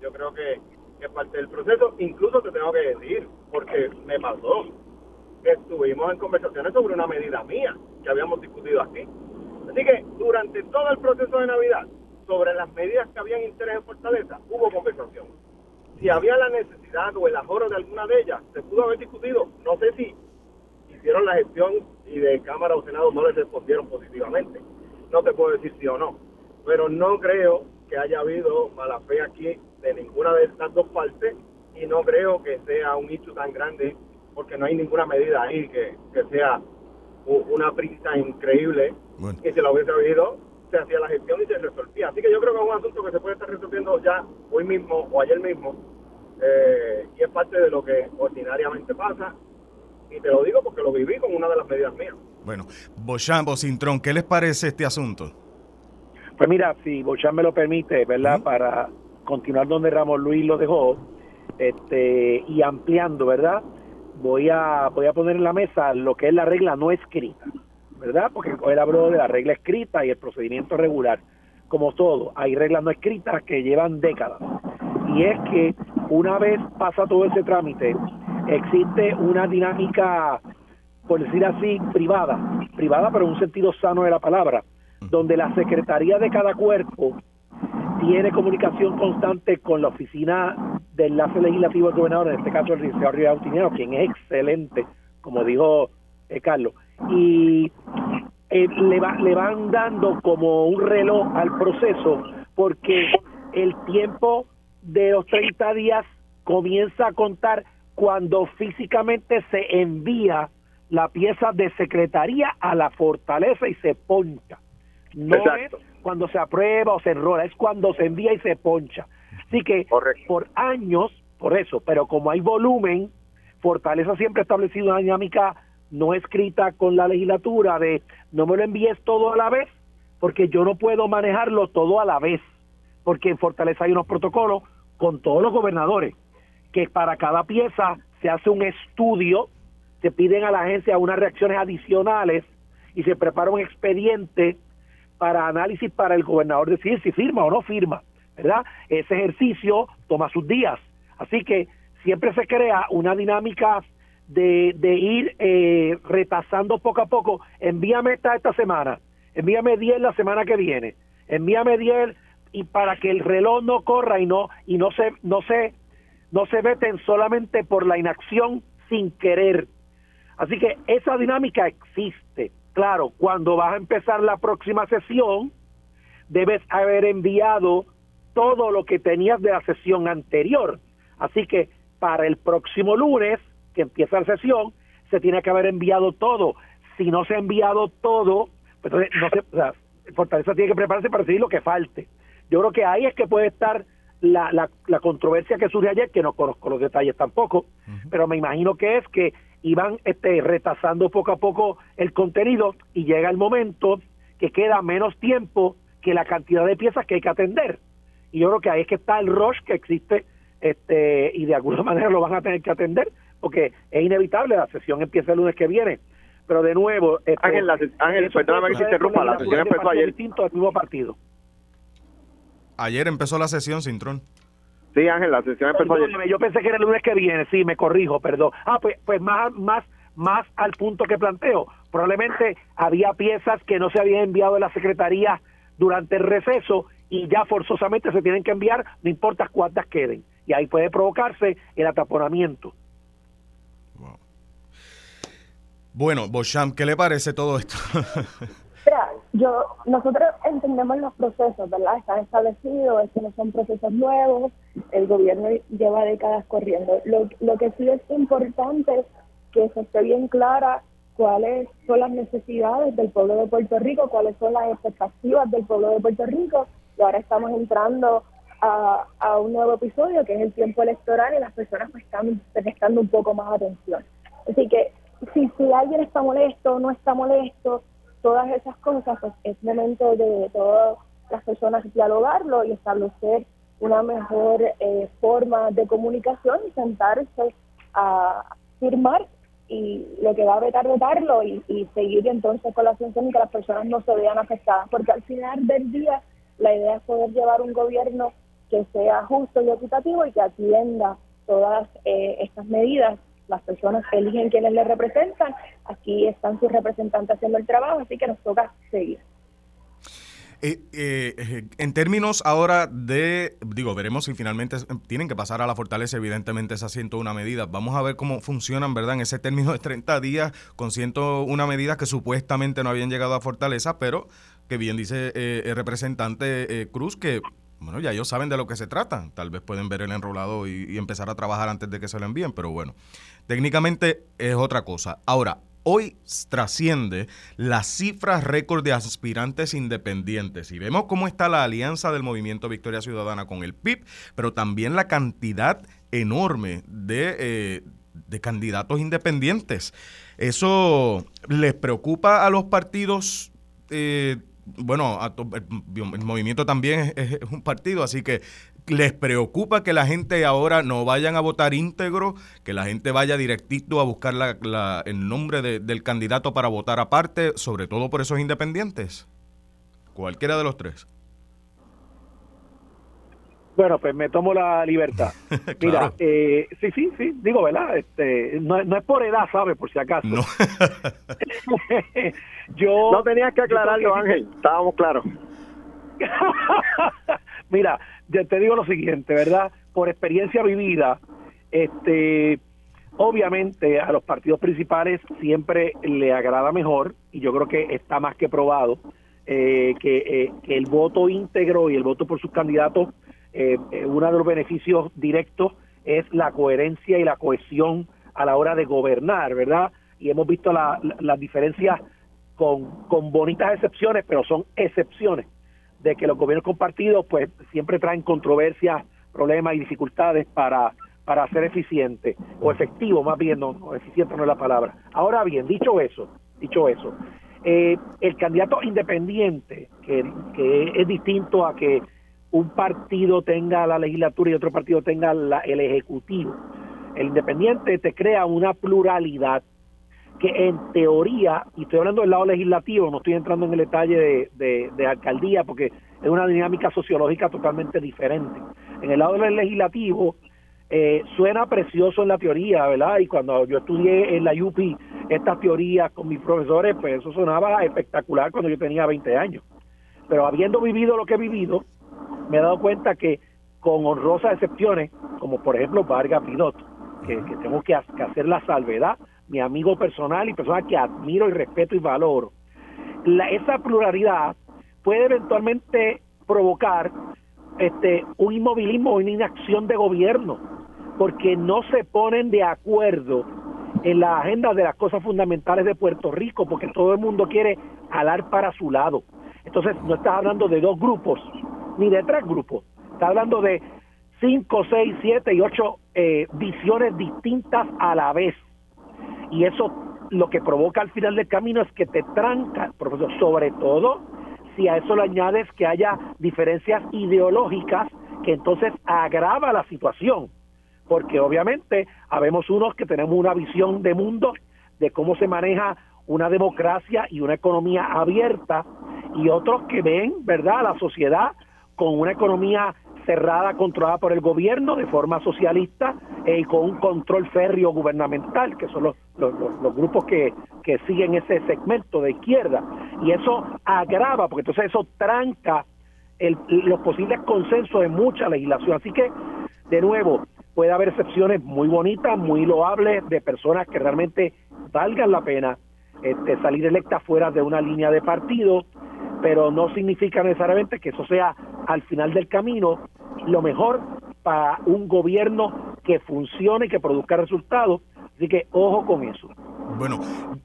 Yo creo que, es parte del proceso. Incluso te tengo que decir, porque me pasó, que estuvimos en conversaciones sobre una medida mía que habíamos discutido aquí. Así que durante todo el proceso de Navidad, sobre las medidas que habían interés en Fortaleza, hubo si había la necesidad o el ahorro de alguna de ellas, se pudo haber discutido. No sé si hicieron la gestión y de Cámara o Senado no les respondieron positivamente. No te puedo decir sí o no. Pero no creo que haya habido mala fe aquí de ninguna de estas dos partes y no creo que sea un hecho tan grande porque no hay ninguna medida ahí que, sea una prisa increíble. Y si lo hubiese habido, se hacía la gestión y se resolvía. Así que yo creo que es un asunto que se puede estar resolviendo ya hoy mismo o ayer mismo eh, y es parte de lo que ordinariamente pasa. Y te lo digo porque lo viví con una de las medidas mías. Bueno, Bochamp Cintrón, ¿qué les parece este asunto? Pues mira, si Bochamp me lo permite, ¿verdad? Para continuar donde Ramos Luis lo dejó este y ampliando, ¿verdad? Voy a, voy a poner en la mesa lo que es la regla no escrita. ¿Verdad? Porque él habló de la regla escrita y el procedimiento regular. Como todo, hay reglas no escritas que llevan décadas. Y es que una vez pasa todo ese trámite, existe una dinámica, por decir así, privada, privada pero en un sentido sano de la palabra, donde la secretaría de cada cuerpo tiene comunicación constante con la oficina de enlace legislativo del gobernador, en este caso el licenciado Rivera quien es excelente, como dijo eh, Carlos, y eh, le, va, le van dando como un reloj al proceso porque el tiempo de los 30 días comienza a contar cuando físicamente se envía la pieza de secretaría a la fortaleza y se poncha. No es cuando se aprueba o se enrola, es cuando se envía y se poncha. Así que por años, por eso, pero como hay volumen, Fortaleza siempre ha establecido una dinámica no escrita con la legislatura de no me lo envíes todo a la vez, porque yo no puedo manejarlo todo a la vez, porque en Fortaleza hay unos protocolos con todos los gobernadores, que para cada pieza se hace un estudio, se piden a la agencia unas reacciones adicionales y se prepara un expediente para análisis para el gobernador decidir si firma o no firma, ¿verdad? Ese ejercicio toma sus días. Así que siempre se crea una dinámica de, ir eh, repasando poco a poco, envíame esta esta semana, envíame 10 la semana que viene, envíame 10 y para que el reloj no corra y no y no se no se no se veten solamente por la inacción sin querer. Así que esa dinámica existe. Claro, cuando vas a empezar la próxima sesión, debes haber enviado todo lo que tenías de la sesión anterior. Así que para el próximo lunes, que empieza la sesión, se tiene que haber enviado todo. Si no se ha enviado todo, pues entonces no se, o sea, Fortaleza tiene que prepararse para decidir lo que falte. Yo creo que ahí es que puede estar la, la, controversia que surge ayer, que no conozco los detalles tampoco, pero me imagino que es que iban este, retasando poco a poco el contenido y llega el momento que queda menos tiempo que la cantidad de piezas que hay que atender. Y yo creo que ahí es que está el rush que existe este y de alguna manera lo van a tener que atender porque es inevitable, la sesión empieza el lunes que viene. Pero de nuevo... Este, Ángel, la, Ángel perdóname que se interrumpa, la sesión empezó ayer. Distinto al mismo partido. Ayer empezó la sesión, Sintrón. Sí, Ángel, la sesión empezó ayer. Yo pensé que era el lunes que viene, sí, me corrijo, perdón. Ah, pues, pues más, más, más al punto que planteo. Probablemente había piezas que no se habían enviado de la Secretaría durante el receso y ya forzosamente se tienen que enviar, no importa cuántas queden. Y ahí puede provocarse el ataponamiento. Bueno, Bosham, ¿qué le parece todo esto? yo, nosotros entendemos los procesos, ¿verdad? Están establecidos, estos no son procesos nuevos, el gobierno lleva décadas corriendo. Lo, lo que sí es importante es que se esté bien clara cuáles son las necesidades del pueblo de Puerto Rico, cuáles son las expectativas del pueblo de Puerto Rico. Y ahora estamos entrando a, a un nuevo episodio que es el tiempo electoral y las personas pues, están prestando un poco más atención. Así que si, si alguien está molesto, no está molesto, todas esas cosas, pues es momento de todas las personas dialogarlo y establecer una mejor eh, forma de comunicación y sentarse a firmar y lo que va a vetar, vetarlo y, seguir entonces con la atención y que las personas no se vean afectadas, porque al final del día la idea es poder llevar un gobierno que sea justo y equitativo y que atienda todas eh, estas medidas las personas eligen quienes les representan, aquí están sus representantes haciendo el trabajo, así que nos toca seguir. Eh, eh, en términos ahora de, digo, veremos si finalmente tienen que pasar a la fortaleza, evidentemente esa 101 medidas. Vamos a ver cómo funcionan, ¿verdad? En ese término de 30 días con 101 medidas que supuestamente no habían llegado a fortaleza, pero que bien dice eh, el representante Cruz que bueno, ya ellos saben de lo que se trata. Tal vez pueden ver el enrolado y, empezar a trabajar antes de que se lo envíen, pero bueno, técnicamente es otra cosa. Ahora, hoy trasciende las cifras récord de aspirantes independientes y vemos cómo está la alianza del movimiento Victoria Ciudadana con el PIB, pero también la cantidad enorme de, eh, de candidatos independientes. ¿Eso les preocupa a los partidos eh, bueno, el movimiento también es, un partido, así que les preocupa que la gente ahora no vayan a votar íntegro, que la gente vaya directito a buscar la, el nombre del candidato para votar aparte, sobre todo por esos independientes. Cualquiera de los tres. Bueno, pues me tomo la libertad. Mira, eh, sí, sí, sí, digo, ¿verdad? Este, no, es por edad, ¿sabes? Por si acaso. No. Yo. No tenías que aclararlo, Ángel. Estábamos claros. Mira, ya te digo lo siguiente, ¿verdad? Por experiencia vivida, este, obviamente a los partidos principales siempre le agrada mejor, y yo creo que está más que probado, eh, que, eh, que el voto íntegro y el voto por sus candidatos eh, eh, uno de los beneficios directos es la coherencia y la cohesión a la hora de gobernar, ¿verdad? Y hemos visto las diferencias con, con bonitas excepciones, pero son excepciones, de que los gobiernos compartidos pues siempre traen controversias, problemas y dificultades para, para ser eficiente o efectivo, más bien, no, eficiente no es la palabra. Ahora bien, dicho eso, dicho eso, eh, el candidato independiente, que, que es distinto a que un partido tenga la legislatura y otro partido tenga el ejecutivo. El independiente te crea una pluralidad que en teoría, y estoy hablando del lado legislativo, no estoy entrando en el detalle de, alcaldía porque es una dinámica sociológica totalmente diferente. En el lado del legislativo eh, suena precioso en la teoría, ¿verdad? Y cuando yo estudié en la UP estas teorías con mis profesores, pues eso sonaba espectacular cuando yo tenía 20 años. Pero habiendo vivido lo que he vivido, me he dado cuenta que con honrosas excepciones, como por ejemplo Vargas Pidot, que, tengo que, hacer la salvedad, mi amigo personal y persona que admiro y respeto y valoro, esa pluralidad puede eventualmente provocar este un inmovilismo o una inacción de gobierno, porque no se ponen de acuerdo en la agenda de las cosas fundamentales de Puerto Rico, porque todo el mundo quiere jalar para su lado. Entonces, no estás hablando de dos grupos, ni de tres grupos. Está hablando de cinco, seis, siete y ocho eh, visiones distintas a la vez. Y eso lo que provoca al final del camino es que te tranca, profesor, sobre todo si a eso le añades que haya diferencias ideológicas que entonces agrava la situación. Porque obviamente habemos unos que tenemos una visión de mundo de cómo se maneja una democracia y una economía abierta y otros que ven, ¿verdad?, la sociedad con una economía cerrada, controlada por el gobierno de forma socialista eh, y con un control férreo gubernamental, que son los, los, grupos que, que siguen ese segmento de izquierda. Y eso agrava, porque entonces eso tranca el, los posibles consensos de mucha legislación. Así que, de nuevo, puede haber excepciones muy bonitas, muy loables, de personas que realmente valgan la pena este, salir electas fuera de una línea de partido, pero no significa necesariamente que eso sea al final del camino lo mejor para un gobierno que funcione y que produzca resultados. Así que ojo con eso. Bueno,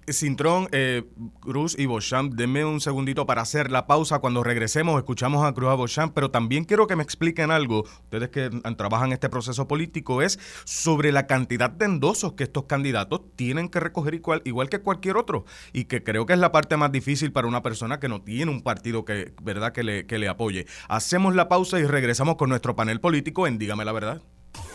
Cintrón, eh, Cruz y Beauchamp, denme un segundito para hacer la pausa. Cuando regresemos, escuchamos a Cruz a Beauchamp, pero también quiero que me expliquen algo, ustedes que trabajan este proceso político, es sobre la cantidad de endosos que estos candidatos tienen que recoger igual, igual que cualquier otro. Y que creo que es la parte más difícil para una persona que no tiene un partido que, ¿verdad? que, le, que le apoye. Hacemos la pausa y regresamos con nuestro panel político en Dígame la Verdad.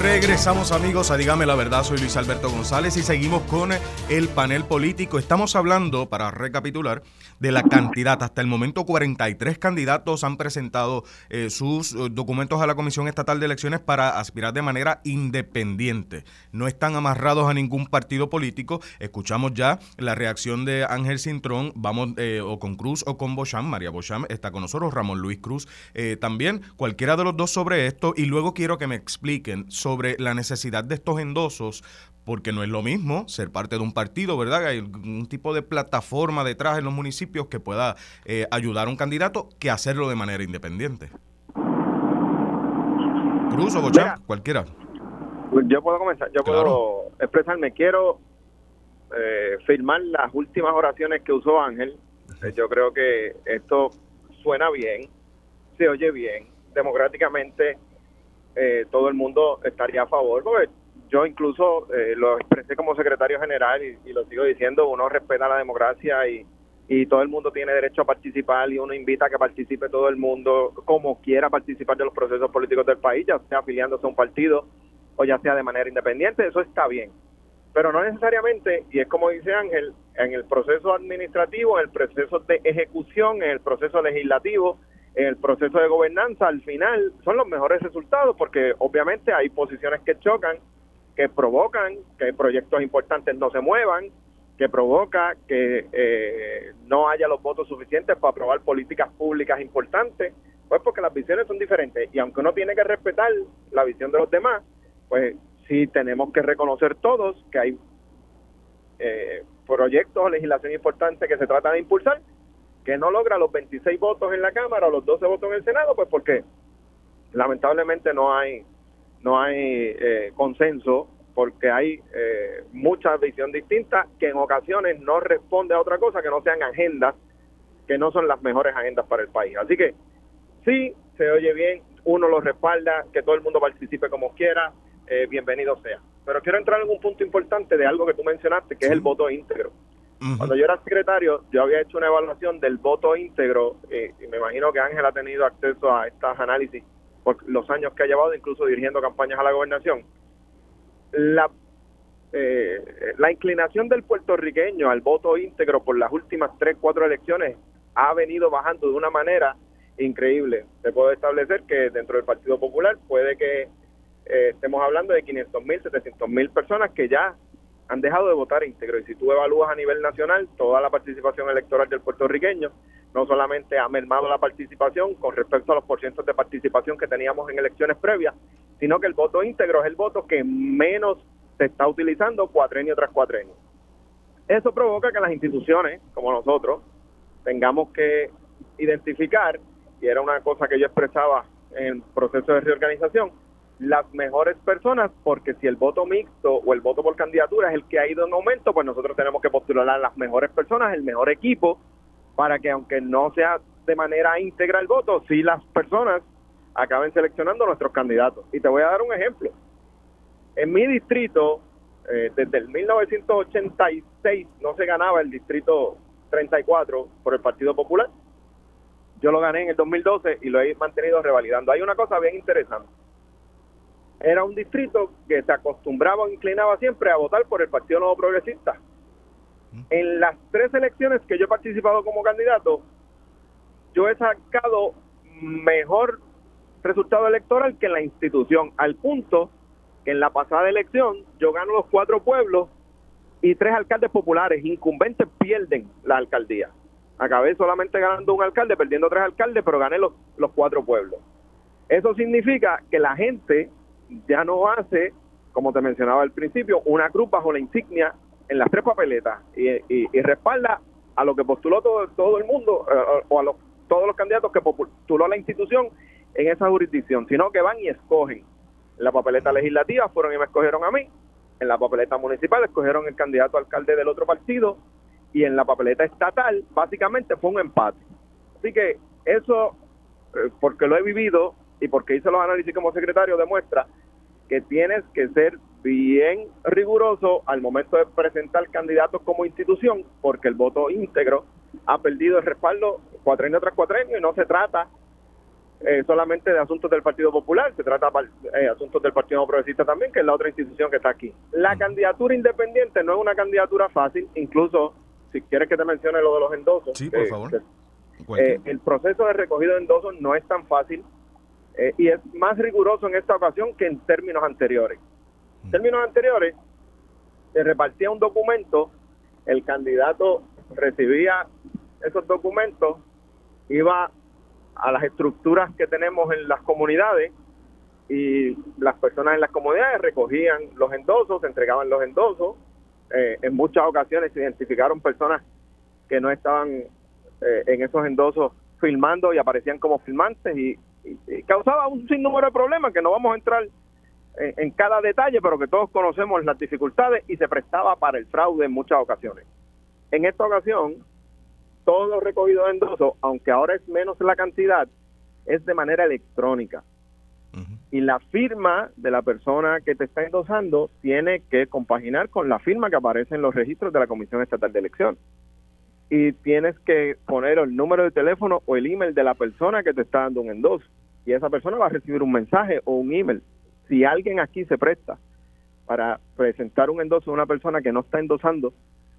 Regresamos amigos a Dígame la verdad, soy Luis Alberto González y seguimos con el panel político. Estamos hablando, para recapitular, de la cantidad. Hasta el momento 43 candidatos han presentado eh, sus eh, documentos a la Comisión Estatal de Elecciones para aspirar de manera independiente. No están amarrados a ningún partido político. Escuchamos ya la reacción de Ángel Cintrón, vamos eh, o con Cruz o con Bocham. María Bocham está con nosotros, Ramón Luis Cruz también. Cualquiera de los dos sobre esto y luego quiero que me expliquen sobre la necesidad de estos endosos, porque no es lo mismo ser parte de un partido, ¿verdad? Hay un tipo de plataforma detrás en los municipios que pueda eh, ayudar a un candidato que hacerlo de manera independiente. Cruz o Bocham, cualquiera. Yo puedo comenzar, yo puedo expresarme. Quiero eh, firmar las últimas oraciones que usó Ángel. Eh, yo creo que esto suena bien, se oye bien, democráticamente eh, todo el mundo estaría a favor, porque yo incluso eh, lo expresé como secretario general y, lo sigo diciendo, uno respeta la democracia y, y todo el mundo tiene derecho a participar y uno invita a que participe todo el mundo como quiera participar de los procesos políticos del país, ya sea afiliándose a un partido o ya sea de manera independiente, eso está bien. Pero no necesariamente, y es como dice Ángel, en el proceso administrativo, en el proceso de ejecución, en el proceso legislativo, en el proceso de gobernanza, al final son los mejores resultados porque obviamente hay posiciones que chocan, que provocan que proyectos importantes no se muevan, que provoca que eh, no haya los votos suficientes para aprobar políticas públicas importantes, pues porque las visiones son diferentes. Y aunque uno tiene que respetar la visión de los demás, pues sí tenemos que reconocer todos que hay eh, proyectos o legislación importante que se trata de impulsar, que no logra los 26 votos en la Cámara o los 12 votos en el Senado, pues porque lamentablemente no hay no hay eh, consenso porque hay eh, mucha visión distinta que en ocasiones no responde a otra cosa que no sean agendas que no son las mejores agendas para el país. Así que sí, se oye bien, uno lo respalda, que todo el mundo participe como quiera, eh, bienvenido sea. Pero quiero entrar en un punto importante de algo que tú mencionaste, que es el voto íntegro. Cuando yo era secretario, yo había hecho una evaluación del voto íntegro eh, y me imagino que Ángel ha tenido acceso a estos análisis por los años que ha llevado, incluso dirigiendo campañas a la gobernación. La, eh, la inclinación del puertorriqueño al voto íntegro por las últimas tres, cuatro elecciones ha venido bajando de una manera increíble. Se puede establecer que dentro del Partido Popular puede que eh, estemos hablando de 500 mil, 700 mil personas que ya han dejado de votar íntegro. Y si tú evalúas a nivel nacional toda la participación electoral del puertorriqueño, no solamente ha mermado la participación con respecto a los porcientos de participación que teníamos en elecciones previas, sino que el voto íntegro es el voto que menos se está utilizando cuatrenio tras cuatrenio. Eso provoca que las instituciones, como nosotros, tengamos que identificar, y era una cosa que yo expresaba en el proceso de reorganización, las mejores personas, porque si el voto mixto o el voto por candidatura es el que ha ido en aumento, pues nosotros tenemos que postular a las mejores personas, el mejor equipo, para que aunque no sea de manera íntegra el voto, si las personas acaben seleccionando nuestros candidatos. Y te voy a dar un ejemplo. En mi distrito, eh, desde el 1986 no se ganaba el distrito 34 por el Partido Popular. Yo lo gané en el 2012 y lo he mantenido revalidando. Hay una cosa bien interesante era un distrito que se acostumbraba o inclinaba siempre a votar por el Partido Nuevo Progresista. En las tres elecciones que yo he participado como candidato, yo he sacado mejor resultado electoral que en la institución, al punto que en la pasada elección yo gano los cuatro pueblos y tres alcaldes populares incumbentes pierden la alcaldía. Acabé solamente ganando un alcalde, perdiendo tres alcaldes, pero gané los, los cuatro pueblos. Eso significa que la gente ya no hace, como te mencionaba al principio, una cruz bajo la insignia en las tres papeletas y, respalda a lo que postuló todo, todo el mundo eh, o a todos los candidatos que postuló la institución en esa jurisdicción, sino que van y escogen. En la papeleta legislativa fueron y me escogieron a mí, en la papeleta municipal escogieron el candidato alcalde del otro partido y en la papeleta estatal básicamente fue un empate. Así que eso, eh, porque lo he vivido, y porque hice los análisis como secretario, demuestra que tienes que ser bien riguroso al momento de presentar candidatos como institución, porque el voto íntegro ha perdido el respaldo cuatrenio tras cuatrenio y no se trata eh, solamente de asuntos del Partido Popular, se trata de eh, asuntos del Partido Progresista también, que es la otra institución que está aquí. La candidatura independiente no es una candidatura fácil, incluso si quieres que te mencione lo de los endosos. Sí, por favor. Eh, el proceso de recogido de endosos no es tan fácil eh, y es más riguroso en esta ocasión que en términos anteriores. En términos anteriores, se repartía un documento, el candidato recibía esos documentos, iba a las estructuras que tenemos en las comunidades y las personas en las comunidades recogían los endosos, entregaban los endosos. Eh, en muchas ocasiones se identificaron personas que no estaban eh, en esos endosos filmando y aparecían como filmantes y causaba un sinnúmero de problemas que no vamos a entrar en, cada detalle, pero que todos conocemos las dificultades y se prestaba para el fraude en muchas ocasiones. En esta ocasión, todo lo recogido de endoso, aunque ahora es menos la cantidad, es de manera electrónica. Y la firma de la persona que te está endosando tiene que compaginar con la firma que aparece en los registros de la Comisión Estatal de Elecciones y tienes que poner el número de teléfono o el email de la persona que te está dando un endoso. Y esa persona va a recibir un mensaje o un email. Si alguien aquí se presta para presentar un endoso a una persona que no está endosando,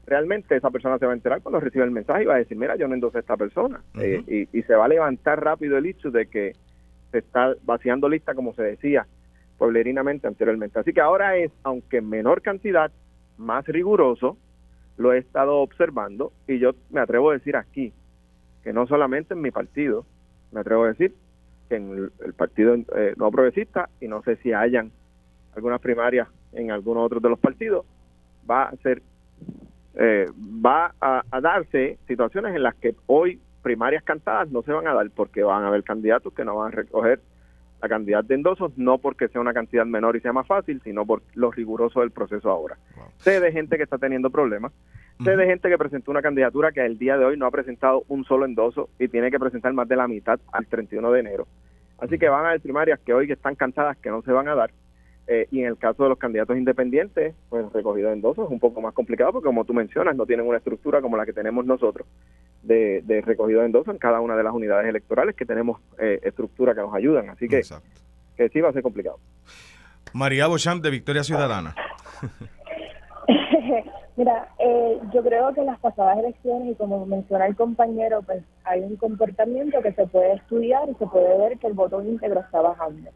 realmente esa persona se va a enterar cuando recibe el mensaje y va a decir, mira, yo no endosé a esta persona. Eh, y, se va a levantar rápido el hecho de que se está vaciando lista, como se decía, pueblerinamente anteriormente. Así que ahora es, aunque en menor cantidad, más riguroso, lo he estado observando y yo me atrevo a decir aquí que no solamente en mi partido, me atrevo a decir en el, partido eh, no progresista y no sé si hayan algunas primarias en algunos otros de los partidos, va a ser eh, va a, darse situaciones en las que hoy primarias cantadas no se van a dar porque van a haber candidatos que no van a recoger la cantidad de endosos, no porque sea una cantidad menor y sea más fácil, sino por lo riguroso del proceso ahora. Sé de gente que está teniendo problemas, sé de gente que presentó una candidatura que el día de hoy no ha presentado un solo endoso y tiene que presentar más de la mitad al 31 de enero. Así que van a haber primarias que hoy están cantadas que no se van a dar eh, y en el caso de los candidatos independientes, pues recogido en endosos es un poco más complicado porque como tú mencionas, no tienen una estructura como la que tenemos nosotros de, de recogido de endosos en cada una de las unidades electorales que tenemos eh, estructura que nos ayudan. Así que, que sí va a ser complicado. María Bochamp de Victoria Ciudadana. Mira, eh, yo creo que en las pasadas elecciones, y como menciona el compañero, pues hay un comportamiento que se puede estudiar y se puede ver que el voto íntegro está bajando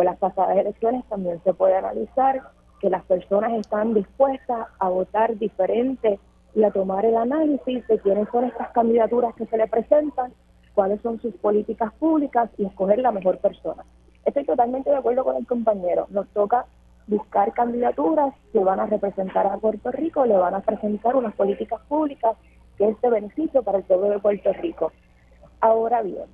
pues las pasadas elecciones también se puede analizar que las personas están dispuestas a votar diferente y a tomar el análisis de quiénes son estas candidaturas que se le presentan, cuáles son sus políticas públicas y escoger la mejor persona. Estoy totalmente de acuerdo con el compañero. Nos toca buscar candidaturas que van a representar a Puerto Rico, le van a presentar unas políticas públicas que es de beneficio para el pueblo de Puerto Rico. Ahora bien,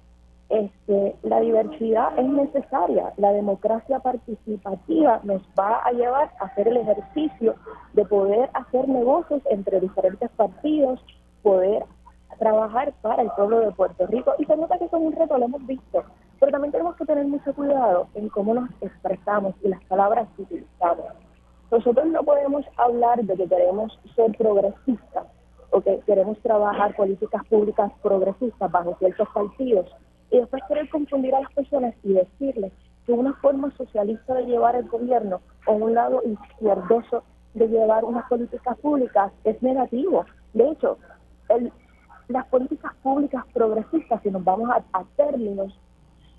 este, la diversidad es necesaria, la democracia participativa nos va a llevar a hacer el ejercicio de poder hacer negocios entre diferentes partidos, poder trabajar para el pueblo de Puerto Rico y se nota que es un reto, lo hemos visto, pero también tenemos que tener mucho cuidado en cómo nos expresamos y las palabras que utilizamos. Nosotros no podemos hablar de que queremos ser progresistas o que queremos trabajar políticas públicas progresistas bajo ciertos partidos y después querer confundir a las personas y decirles que una forma socialista de llevar el gobierno o un lado izquierdoso de llevar unas políticas públicas es negativo. De hecho, el, las políticas públicas progresistas, si nos vamos a, a términos,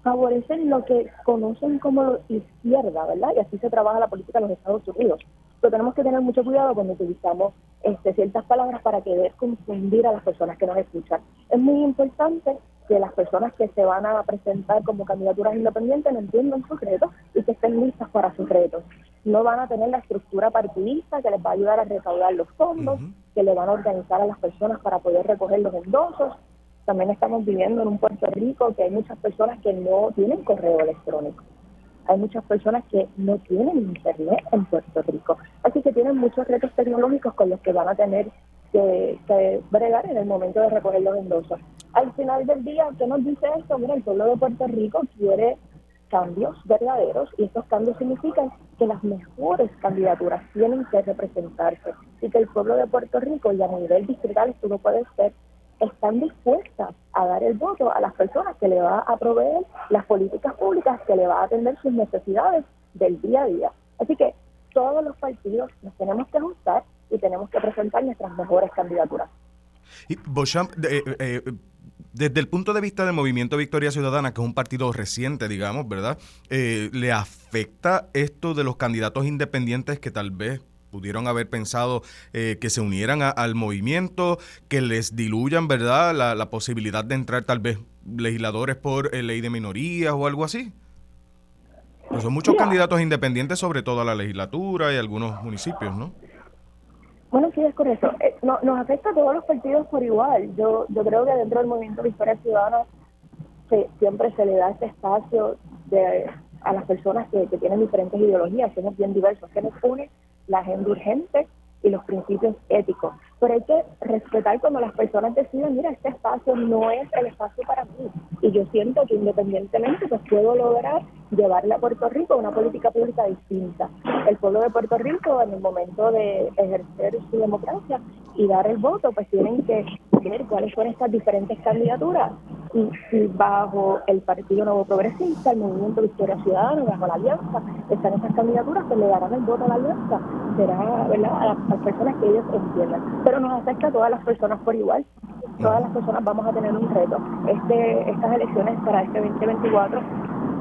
favorecen lo que conocen como izquierda, ¿verdad? Y así se trabaja la política en los Estados Unidos. Pero tenemos que tener mucho cuidado cuando utilizamos este, ciertas palabras para querer confundir a las personas que nos escuchan. Es muy importante que las personas que se van a presentar como candidaturas independientes no entiendan sus retos y que estén listas para sus retos. No van a tener la estructura partidista que les va a ayudar a recaudar los fondos, que le van a organizar a las personas para poder recoger los endosos. También estamos viviendo en un Puerto Rico que hay muchas personas que no tienen correo electrónico. Hay muchas personas que no tienen internet en Puerto Rico. Así que tienen muchos retos tecnológicos con los que van a tener que, que bregar en el momento de recoger los endosos al final del día, ¿qué nos dice esto? Mira, el pueblo de Puerto Rico quiere cambios verdaderos y estos cambios significan que las mejores candidaturas tienen que representarse y que el pueblo de Puerto Rico y a nivel distrital, tú lo puedes ver, están dispuestas a dar el voto a las personas que le va a proveer las políticas públicas, que le va a atender sus necesidades del día a día. Así que todos los partidos nos tenemos que ajustar y tenemos que presentar nuestras mejores candidaturas. Y Beauchamp, eh, eh, desde el punto de vista del movimiento Victoria Ciudadana, que es un partido reciente, digamos, ¿verdad? Eh, ¿Le afecta esto de los candidatos independientes que tal vez pudieron haber pensado eh, que se unieran al movimiento, que les diluyan, ¿verdad?, la, posibilidad de entrar tal vez legisladores por eh, ley de minorías o algo así. Pues son muchos candidatos independientes, sobre todo a la legislatura y algunos municipios, ¿no? Bueno, sí, es correcto. Eh, no, nos afecta a todos los partidos por igual. Yo, yo creo que dentro del movimiento de Historia Ciudadana se, siempre se le da este espacio de, a las personas que, que tienen diferentes ideologías, somos bien diversos, que nos une la agenda urgente y los principios éticos. Pero hay que respetar cuando las personas deciden, mira, este espacio no es el espacio para mí. Y yo siento que independientemente pues puedo lograr llevarle a Puerto Rico una política pública distinta. El pueblo de Puerto Rico en el momento de ejercer su democracia y dar el voto, pues tienen que ver cuáles son estas diferentes candidaturas. Y, si bajo el Partido Nuevo Progresista, el Movimiento Victoria Ciudadana, bajo la Alianza, están esas candidaturas, pues le darán el voto a la Alianza. Será, ¿verdad?, a las personas que ellos entiendan pero nos afecta a todas las personas por igual. Todas las personas vamos a tener un reto. Este, estas elecciones para este 2024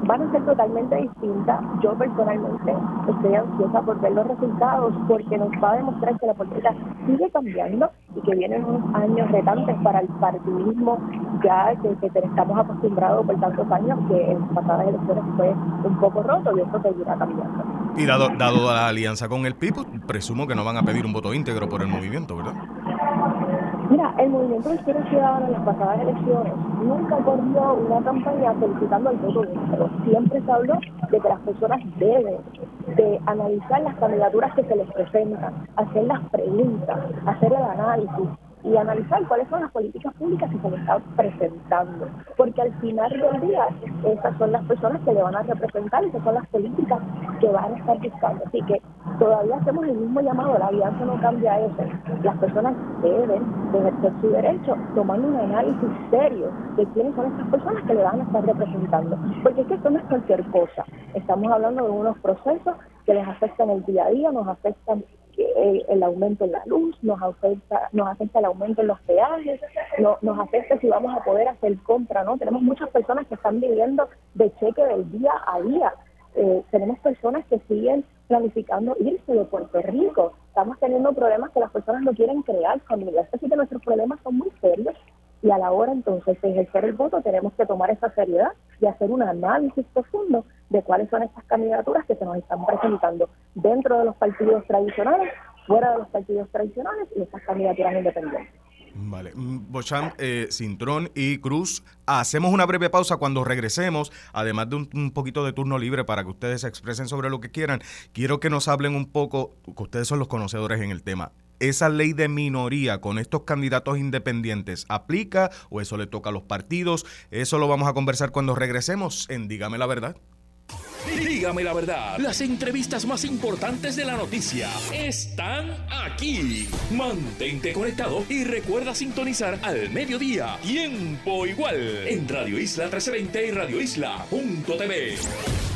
van a ser totalmente distintas. Yo personalmente estoy ansiosa por ver los resultados porque nos va a demostrar que la política sigue cambiando y que vienen unos años retantes para el partidismo ya que, que estamos acostumbrados por tantos años que en pasadas elecciones fue un poco roto y eso seguirá cambiando. Y dado, dado la alianza con el PIB, presumo que no van a pedir un voto íntegro por el movimiento, ¿verdad? Mira, el movimiento de Izquierda Ciudadana en las pasadas elecciones nunca corrió una campaña solicitando el voto íntegro. Siempre se habló de que las personas deben de analizar las candidaturas que se les presentan, hacer las preguntas, hacer el análisis, y analizar cuáles son las políticas públicas que se le están presentando. Porque al final del día, esas son las personas que le van a representar, esas son las políticas que van a estar buscando. Así que todavía hacemos el mismo llamado, la alianza no cambia eso. Las personas deben de ejercer su derecho tomando un análisis serio de quiénes son estas personas que le van a estar representando. Porque es que esto no es cualquier cosa. Estamos hablando de unos procesos que les afectan el día a día, nos afectan el, aumento en la luz, nos afecta, nos afecta el aumento en los peajes, no, nos afecta si vamos a poder hacer compra, ¿no? Tenemos muchas personas que están viviendo de cheque del día a día. Eh, tenemos personas que siguen planificando irse de Puerto Rico. Estamos teniendo problemas que las personas no quieren crear familias. Así que nuestros problemas son muy serios y a la hora entonces de ejercer el voto tenemos que tomar esa seriedad y hacer un análisis profundo de cuáles son estas candidaturas que se nos están presentando dentro de los partidos tradicionales, fuera de los partidos tradicionales y estas candidaturas independientes. Vale. Mm, Bocham, eh, Cintrón y Cruz, hacemos una breve pausa cuando regresemos, además de un, poquito de turno libre para que ustedes se expresen sobre lo que quieran. Quiero que nos hablen un poco, que ustedes son los conocedores en el tema. ¿Esa ley de minoría con estos candidatos independientes aplica o eso le toca a los partidos? Eso lo vamos a conversar cuando regresemos en Dígame la verdad. Dígame la verdad, las entrevistas más importantes de la noticia están aquí. Mantente conectado y recuerda sintonizar al mediodía, tiempo igual, en Radio Isla 1320 y Radio Isla.tv.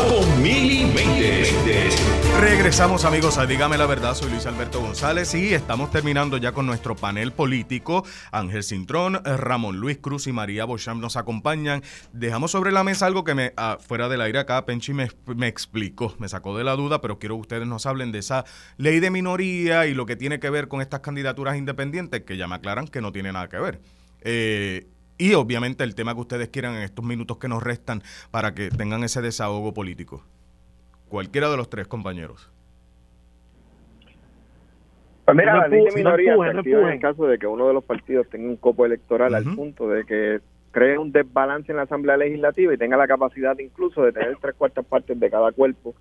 Regresamos amigos a Dígame la verdad, soy Luis Alberto González y estamos terminando ya con nuestro panel político. Ángel Cintrón, Ramón Luis Cruz y María Bocham nos acompañan. Dejamos sobre la mesa algo que me, ah, fuera del aire acá, Penchi me, me explicó, me sacó de la duda, pero quiero que ustedes nos hablen de esa ley de minoría y lo que tiene que ver con estas candidaturas independientes, que ya me aclaran que no tiene nada que ver. Eh, y obviamente el tema que ustedes quieran en estos minutos que nos restan para que tengan ese desahogo político. Cualquiera de los tres compañeros. Pues mira, la ley de minoría en el caso de que uno de los partidos tenga un copo electoral al punto de que cree un desbalance en la Asamblea Legislativa y tenga la capacidad incluso de tener tres cuartas partes de cada cuerpo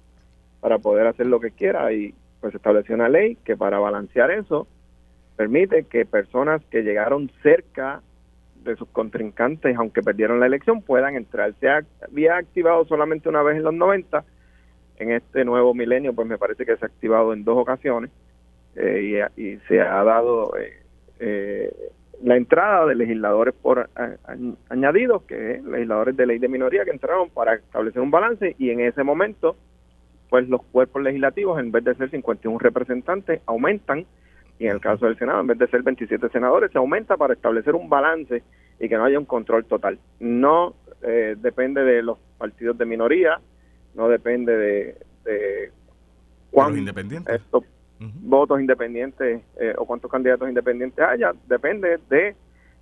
para poder hacer lo que quiera y pues estableció una ley que para balancear eso permite que personas que llegaron cerca de sus contrincantes, aunque perdieron la elección, puedan entrar. Se había activado solamente una vez en los 90 en este nuevo milenio, pues me parece que se ha activado en dos ocasiones eh, y, se ha dado eh, eh, la entrada de legisladores por añadidos, que es legisladores de ley de minoría que entraron para establecer un balance y en ese momento, pues los cuerpos legislativos, en vez de ser 51 representantes, aumentan y en el caso del Senado, en vez de ser 27 senadores, se aumenta para establecer un balance y que no haya un control total. No depende de los partidos de minoría, no depende de, de cuántos independientes. Votos independientes eh, o cuántos candidatos independientes haya, depende de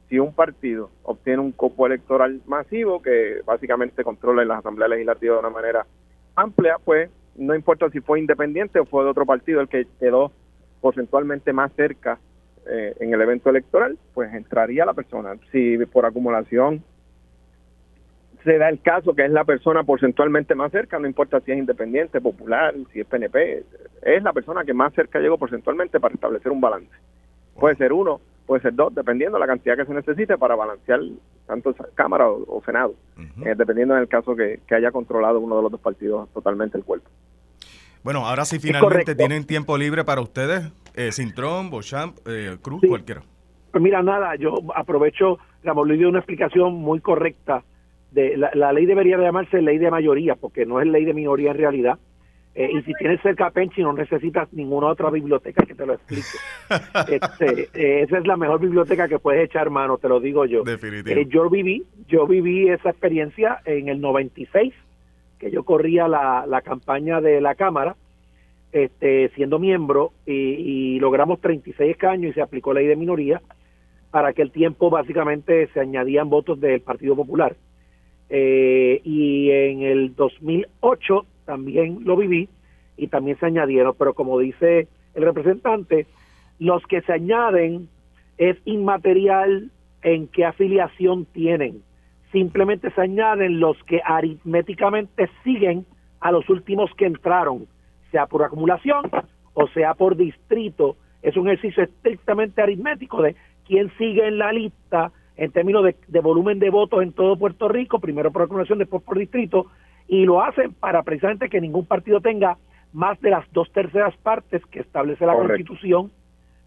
si un partido obtiene un copo electoral masivo que básicamente controla la Asamblea Legislativa de una manera amplia, pues no importa si fue independiente o fue de otro partido el que quedó porcentualmente más cerca eh, en el evento electoral, pues entraría la persona. Si por acumulación se da el caso que es la persona porcentualmente más cerca, no importa si es independiente, popular, si es PNP, es la persona que más cerca llegó porcentualmente para establecer un balance. Puede ser uno, puede ser dos, dependiendo de la cantidad que se necesite para balancear tanto Cámara o, Senado, eh, dependiendo del caso que, haya controlado uno de los dos partidos totalmente el cuerpo. Bueno, ahora sí finalmente tienen tiempo libre para ustedes, eh, Cintrón, Bochamp, eh, Cruz, cualquiera. Pues mira, nada, yo aprovecho, Ramón Luis dio una explicación muy correcta de la, ley debería llamarse ley de mayoría porque no es ley de minoría en realidad Eh, y si tienes cerca Penchi no necesitas ninguna otra biblioteca que te lo explique. Este, eh, esa es la mejor biblioteca que puedes echar mano, te lo digo yo. Definitivo. Eh, yo viví, yo viví esa experiencia en el 96, que yo corría la, la campaña de la Cámara, este, siendo miembro, y, y logramos 36 escaños y se aplicó ley de minoría. Para aquel tiempo básicamente se añadían votos del Partido Popular. Y en el 2008 también lo viví y también se añadieron, pero como dice el representante, los que se añaden es inmaterial en qué afiliación tienen. Simplemente se añaden los que aritméticamente siguen a los últimos que entraron, sea por acumulación o sea por distrito. Es un ejercicio estrictamente aritmético de quién sigue en la lista en términos de, de volumen de votos en todo Puerto Rico, primero por acumulación, después por distrito, y lo hacen para precisamente que ningún partido tenga más de las dos terceras partes que establece la Constitución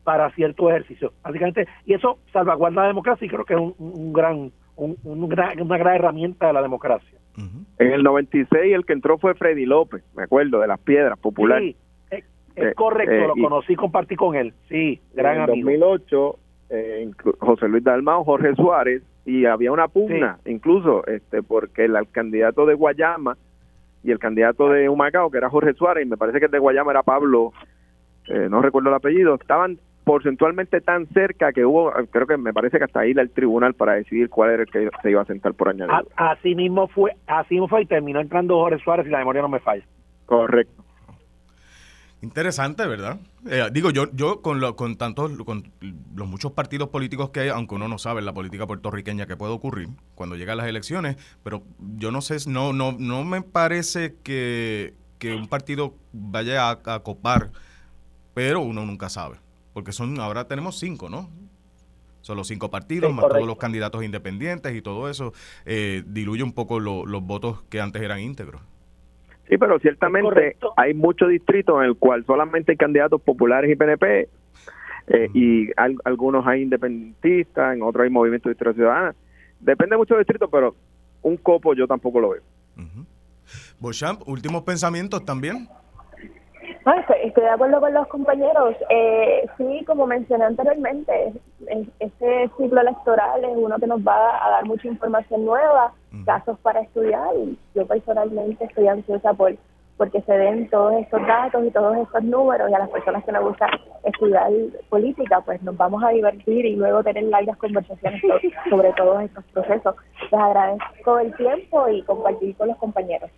para cierto ejercicio. Básicamente, y eso salvaguarda la democracia y creo que es un, gran, una gran herramienta de la democracia. En el 96 el que entró fue Freddy López, me acuerdo, de las Piedras Populares. Sí, es, eh, correcto, eh, lo conocí, compartí con él, sí, gran en amigo. En 2008, eh, José Luis Dalmao, Jorge Suárez y había una pugna incluso este porque el, candidato de Guayama y el candidato de Humacao que era Jorge Suárez y me parece que el de Guayama era Pablo eh, no recuerdo el apellido estaban porcentualmente tan cerca que hubo creo que me parece que hasta ahí el tribunal para decidir cuál era el que se iba a sentar por añadir. Así mismo fue así mismo fue y terminó entrando Jorge Suárez y la memoria no me falla. Correcto Interesante, ¿verdad? Eh, digo, yo, yo con, lo, con tantos, con los muchos partidos políticos que hay, aunque uno no sabe la política puertorriqueña que puede ocurrir cuando llegan las elecciones, pero yo no sé, no, no, no me parece que, un partido vaya a, copar, pero uno nunca sabe, porque son, ahora tenemos cinco, ¿no? Son los cinco partidos, más todos los candidatos independientes y todo eso, eh, diluye un poco los votos que antes eran íntegros. Sí, pero ciertamente hay muchos distritos en el cual solamente hay candidatos populares y PNP eh, y algunos hay independentistas, en otros hay movimientos de historia ciudadana. Depende mucho del distrito, pero un copo yo tampoco lo veo. Beauchamp, últimos pensamientos también. Estoy, de acuerdo con los compañeros. Eh, sí, como mencioné anteriormente, este ciclo electoral es uno que nos va a dar mucha información nueva casos para estudiar y yo personalmente estoy ansiosa por porque se den todos estos datos y todos estos números y a las personas que nos gusta estudiar política, pues nos vamos a divertir y luego tener largas conversaciones sobre todos estos procesos. Les agradezco el tiempo y compartir con los compañeros.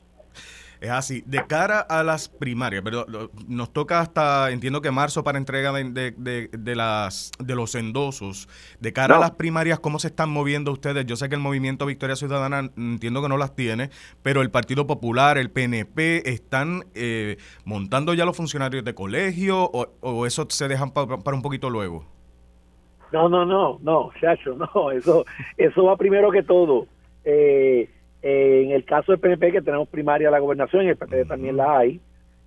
Es así. De cara a las primarias, pero nos toca hasta, entiendo que marzo para entrega de, de, las, de los endosos. De cara a las primarias, ¿cómo se están moviendo ustedes? Yo sé que el movimiento Victoria Ciudadana entiendo que no las tiene, pero el Partido Popular, el PNP, ¿están eh, montando ya los funcionarios de colegio o, eso se dejan para un poquito luego? No, no, no, no, chacho, no, eso, eso va primero que todo. Eh, el caso del PNP, que tenemos primaria la gobernación, y el PNP también la hay,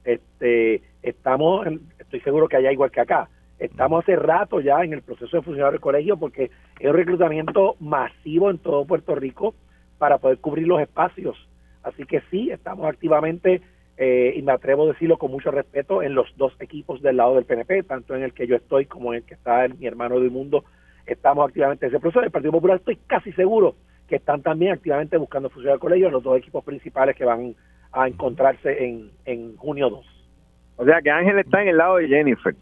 este, estamos, estoy seguro que allá igual que acá, estamos hace rato ya en el proceso de funcionar del colegio porque es un reclutamiento masivo en todo Puerto Rico para poder cubrir los espacios. Así que sí, estamos activamente, eh, y me atrevo a decirlo con mucho respeto, en los dos equipos del lado del PNP, tanto en el que yo estoy como en el que está mi hermano del mundo, estamos activamente en ese proceso. El Partido Popular estoy casi seguro que están también activamente buscando fusionar el colegio, los dos equipos principales que van a encontrarse en, en junio 2. O sea que Ángel está en el lado de Jennifer.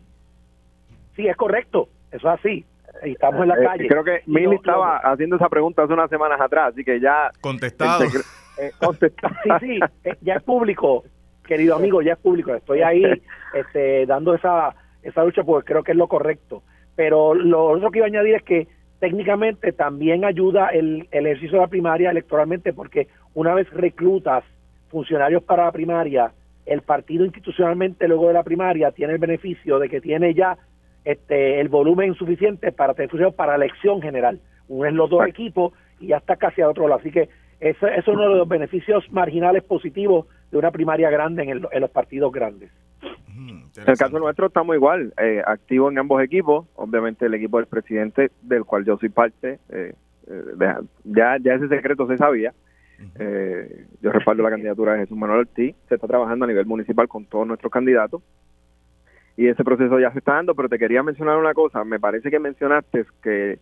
Sí, es correcto, eso es así. Estamos en la eh, calle. Creo que Mili estaba haciendo esa pregunta hace unas semanas atrás, así que ya... Contestado. Eh, contestado. Sí, sí, eh, ya es público, querido amigo, ya es público. Estoy ahí este, dando esa, esa lucha porque creo que es lo correcto. Pero lo otro que iba a añadir es que técnicamente también ayuda el, ejercicio de la primaria electoralmente porque una vez reclutas funcionarios para la primaria, el partido institucionalmente luego de la primaria tiene el beneficio de que tiene ya este el volumen suficiente para tener funcionarios para elección general. Uno es los dos equipos y ya está casi a otro lado. Así que eso, es uno de los beneficios marginales positivos de una primaria grande en, en los partidos grandes. En el caso nuestro estamos igual, eh, activo en ambos equipos, obviamente el equipo del presidente, del cual yo soy parte, eh, eh, ya, ya ese secreto se sabía, Eh, yo respaldo la candidatura de Jesús Manuel Ortiz. Se está trabajando a nivel municipal con todos nuestros candidatos y ese proceso ya se está dando, pero te quería mencionar una cosa. Me parece que mencionaste que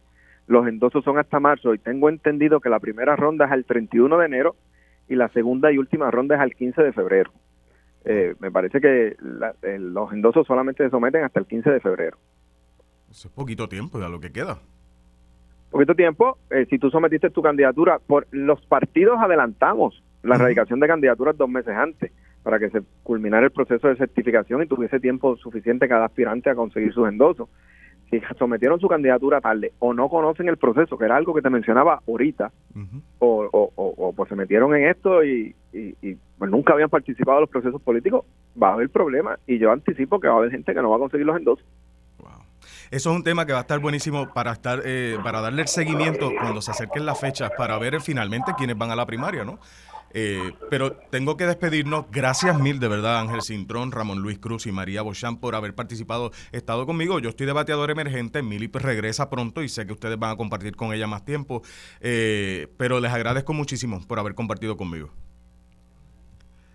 los endosos son hasta marzo y tengo entendido que la primera ronda es el 31 de enero y la segunda y última ronda es al 15 de febrero. Eh, me parece que los endosos solamente se someten hasta el 15 de febrero. Eso es poquito tiempo, ya lo que queda. Poquito tiempo, eh, si tú sometiste tu candidatura, por los partidos adelantamos la erradicación de candidaturas dos meses antes para que se culminara el proceso de certificación y tuviese tiempo suficiente cada aspirante a conseguir sus endosos. Si sometieron su candidatura tarde o no conocen el proceso, que era algo que te mencionaba ahorita, o, o, pues se metieron en esto y, pues nunca habían participado en los procesos políticos, va a haber problemas y yo anticipo que va a haber gente que no va a conseguir los endosos. Eso es un tema que va a estar buenísimo para estar eh, para darle el seguimiento cuando se acerquen las fechas para ver finalmente quiénes van a la primaria, ¿no? Eh, pero tengo que despedirnos. Gracias mil, de verdad, Ángel Cintrón, Ramón Luis Cruz y María Bochán por haber participado, estado conmigo. Yo estoy debateador emergente. Mili pues, regresa pronto y sé que ustedes van a compartir con ella más tiempo. Eh, pero les agradezco muchísimo por haber compartido conmigo.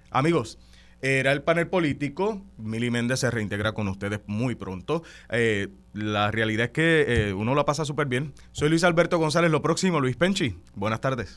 Amigos, era el panel político. Mili Méndez se reintegra con ustedes muy pronto. Eh, la realidad es que uno la pasa súper bien. Soy Luis Alberto González. Lo próximo, Luis Penchi. Buenas tardes.